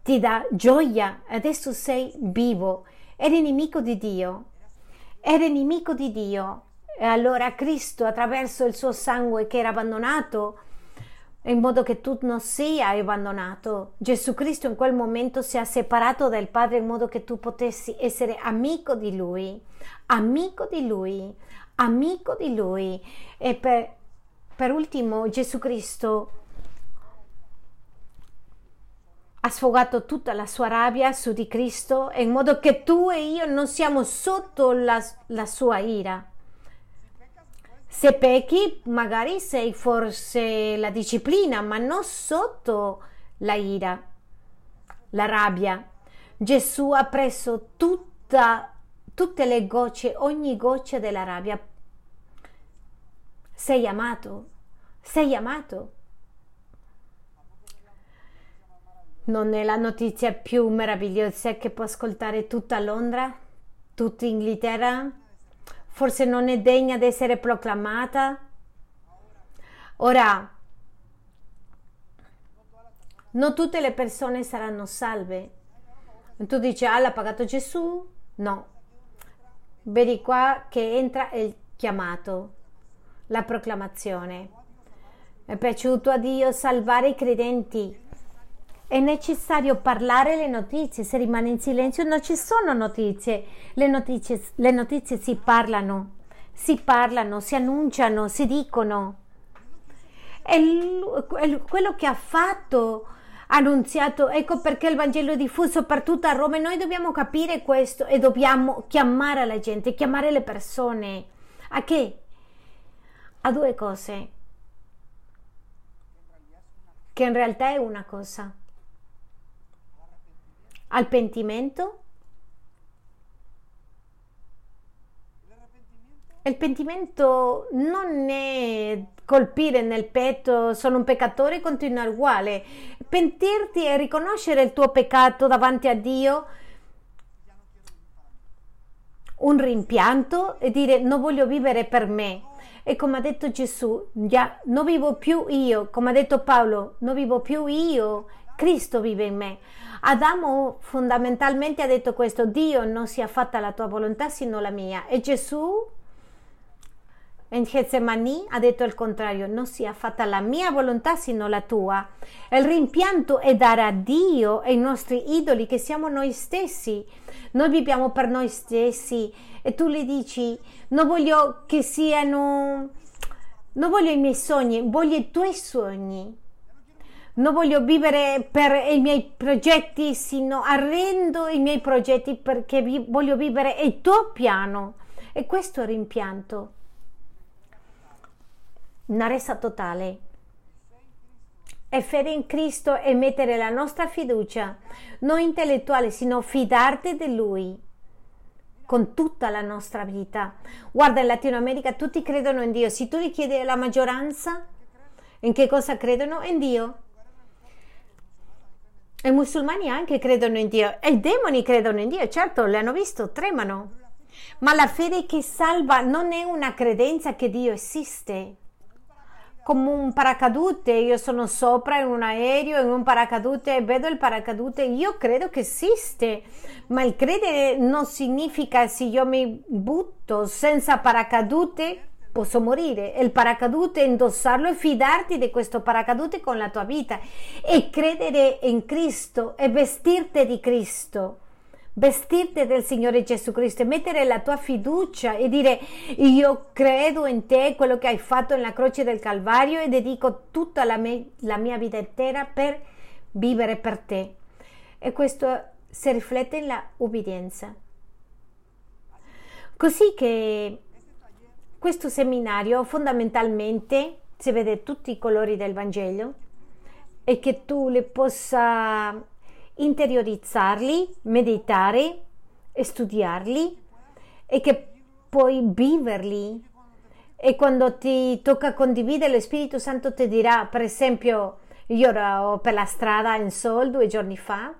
ti dà gioia. Adesso sei vivo. Eri nemico di Dio. Eri nemico di Dio e allora Cristo, attraverso il suo sangue che era abbandonato, in modo che tu non sia abbandonato, Gesù Cristo in quel momento si è separato dal Padre in modo che tu potessi essere amico di Lui, amico di Lui, amico di Lui. E per, per ultimo Gesù Cristo ha sfogato tutta la sua rabbia su di Cristo in modo che tu e io non siamo sotto la, la sua ira se pecchi, magari sei forse la disciplina, ma non sotto la ira, la rabbia. Gesù ha preso tutta, tutte le gocce, ogni goccia della rabbia. Sei amato, sei amato. Non è la notizia più meravigliosa che può ascoltare tutta Londra, tutta Inghilterra? Forse non è degna di essere proclamata? Ora, non tutte le persone saranno salve. Tu dici, ah, l'ha pagato Gesù? No. Vedi qua che entra il chiamato, la proclamazione. È piaciuto a Dio salvare i credenti è necessario parlare le notizie, se rimane in silenzio non ci sono notizie. Le notizie, le notizie si parlano, si parlano, si annunciano, si dicono. E quello che ha fatto, annunziato, ecco perché il Vangelo è diffuso per tutta Roma e noi dobbiamo capire questo e dobbiamo chiamare la gente, chiamare le persone. A che? A due cose. Che in realtà è una cosa al pentimento? Il pentimento non è colpire nel petto, sono un peccatore e continuare uguale. Pentirti e riconoscere il tuo peccato davanti a Dio, un rimpianto e dire non voglio vivere per me. E come ha detto Gesù, già non vivo più io, come ha detto Paolo, non vivo più io, Cristo vive in me. Adamo fondamentalmente ha detto questo, Dio non sia fatta la tua volontà sino la mia. E Gesù in Getsemani ha detto il contrario, non sia fatta la mia volontà sino la tua. Il rimpianto è dare a Dio e ai nostri idoli che siamo noi stessi. Noi viviamo per noi stessi e tu le dici, non voglio che siano, non voglio i miei sogni, voglio i tuoi sogni non voglio vivere per i miei progetti, sino arrendo i miei progetti perché vi, voglio vivere il tuo piano. E questo rimpianto. Una resa totale. E fede in Cristo e mettere la nostra fiducia, non intellettuale, sino fidarti di Lui con tutta la nostra vita. Guarda, in Latino America tutti credono in Dio. Se tu gli chiedi alla maggioranza in che cosa credono, in Dio i musulmani anche credono in Dio e i demoni credono in Dio, certo, l'hanno visto, tremano. Ma la fede che salva non è una credenza che Dio esiste. Come un paracadute, io sono sopra in un aereo, in un paracadute e vedo il paracadute, io credo che esiste, ma il credere non significa se io mi butto senza paracadute posso morire. Il paracadute, indossarlo e fidarti di questo paracadute con la tua vita e credere in Cristo e vestirti di Cristo. Vestirti del Signore Gesù Cristo e mettere la tua fiducia e dire io credo in te, quello che hai fatto nella croce del Calvario e dedico tutta la, me, la mia vita intera per vivere per te. E questo si riflette nella ubbidienza. Così che questo seminario fondamentalmente si vede tutti i colori del Vangelo e che tu li possa interiorizzarli, meditare studiarli e che puoi viverli. E quando ti tocca condividere lo Spirito Santo ti dirà per esempio io ero per la strada in Sol due giorni fa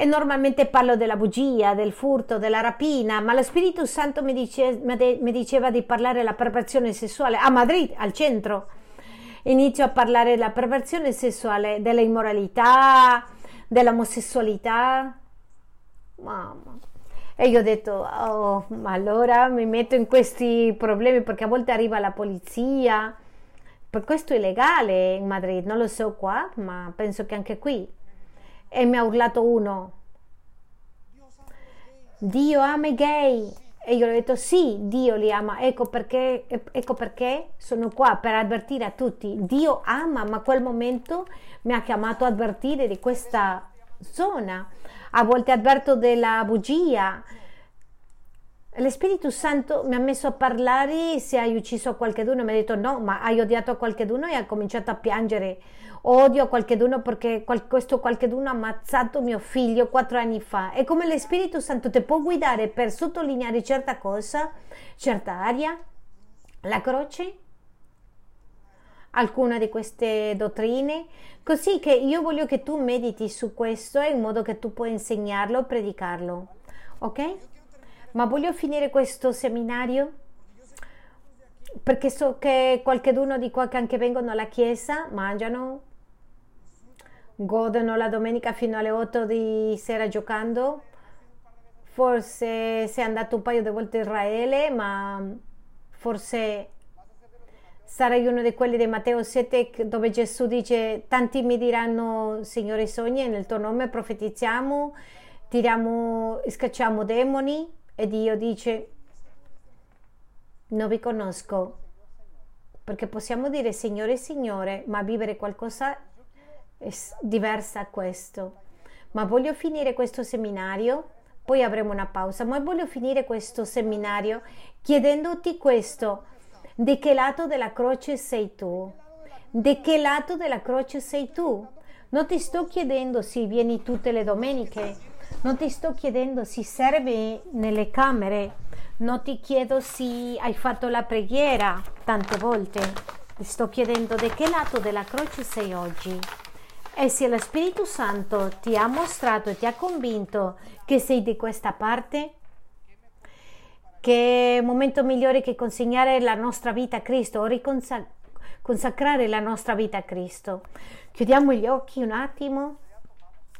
e normalmente parlo della bugia, del furto, della rapina, ma lo Spirito Santo mi, dice, mi diceva di parlare della perversione sessuale a Madrid, al centro. Inizio a parlare della perversione sessuale, dell'immoralità, dell'omosessualità. Mamma. E io ho detto, oh, ma allora mi metto in questi problemi perché a volte arriva la polizia. Per questo è legale in Madrid, non lo so qua, ma penso che anche qui e mi ha urlato uno, Dio ama i gay. E io ho detto sì, Dio li ama, ecco perché, ecco perché sono qua per avvertire a tutti. Dio ama, ma quel momento mi ha chiamato a avvertire di questa zona. A volte avverto della bugia. Lo Spirito Santo mi ha messo a parlare se hai ucciso qualcuno, mi ha detto no, ma hai odiato qualcuno e ha cominciato a piangere odio a qualcuno perché questo qualcuno ha ammazzato mio figlio quattro anni fa. E come lo Spirito Santo ti può guidare per sottolineare certa cosa, certa aria, la croce. alcuna di queste dottrine, così che io voglio che tu mediti su questo in modo che tu puoi insegnarlo, predicarlo, ok? Ma voglio finire questo seminario perché so che qualcuno di qua che anche vengono alla chiesa mangiano, godono la domenica fino alle 8 di sera giocando. Forse sei andato un paio di volte a Israele, ma forse sarai uno di quelli di Matteo 7 dove Gesù dice tanti mi diranno Signore sogni nel tuo nome profetizziamo, tiriamo, scacciamo demoni e Dio dice non vi conosco perché possiamo dire Signore Signore ma vivere qualcosa diversa a questo. Ma voglio finire questo seminario poi avremo una pausa ma voglio finire questo seminario chiedendoti questo. Di che lato della croce sei tu? Di che lato della croce sei tu? Non ti sto chiedendo se vieni tutte le domeniche non ti sto chiedendo se servi nelle camere non ti chiedo se hai fatto la preghiera tante volte, ti sto chiedendo di che lato della croce sei oggi. E se lo Spirito Santo ti ha mostrato ti ha convinto che sei di questa parte, che momento migliore che consegnare la nostra vita a Cristo o riconsacrare la nostra vita a Cristo. Chiudiamo gli occhi un attimo.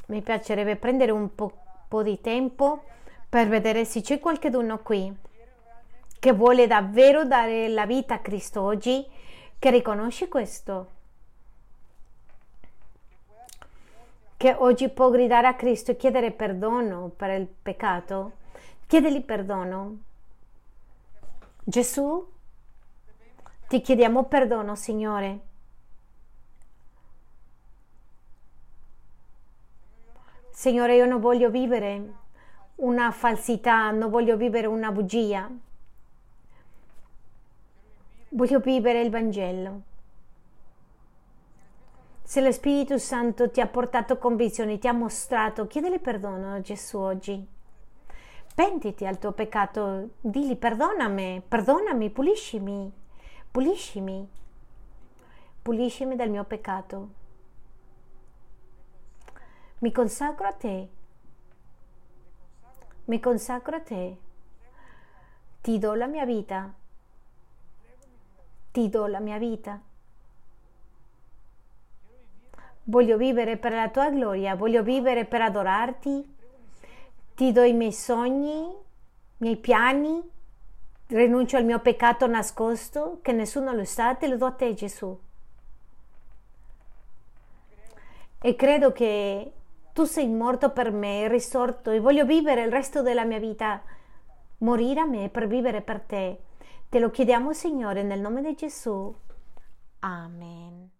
Mi piacerebbe prendere un po', po di tempo per vedere se c'è qualcuno qui che vuole davvero dare la vita a Cristo oggi, che riconosce questo, che oggi può gridare a Cristo e chiedere perdono per il peccato, chiedegli perdono. Gesù, ti chiediamo perdono, Signore. Signore, io non voglio vivere una falsità, non voglio vivere una bugia. Voglio vivere il Vangelo. Se lo Spirito Santo ti ha portato convinzioni, ti ha mostrato, chiedele perdono a Gesù oggi. Pentiti al tuo peccato, digli perdonami, perdonami, puliscimi, puliscimi, puliscimi dal mio peccato. Mi consacro a te, mi consacro a te, ti do la mia vita ti do la mia vita. Voglio vivere per la tua gloria, voglio vivere per adorarti. Ti do i miei sogni, i miei piani, rinuncio al mio peccato nascosto, che nessuno lo sa, te lo do a te Gesù. E credo che tu sei morto per me, risorto e voglio vivere il resto della mia vita, morire a me per vivere per te. Te lo chiediamo Signore nel nome di Gesù. Amen.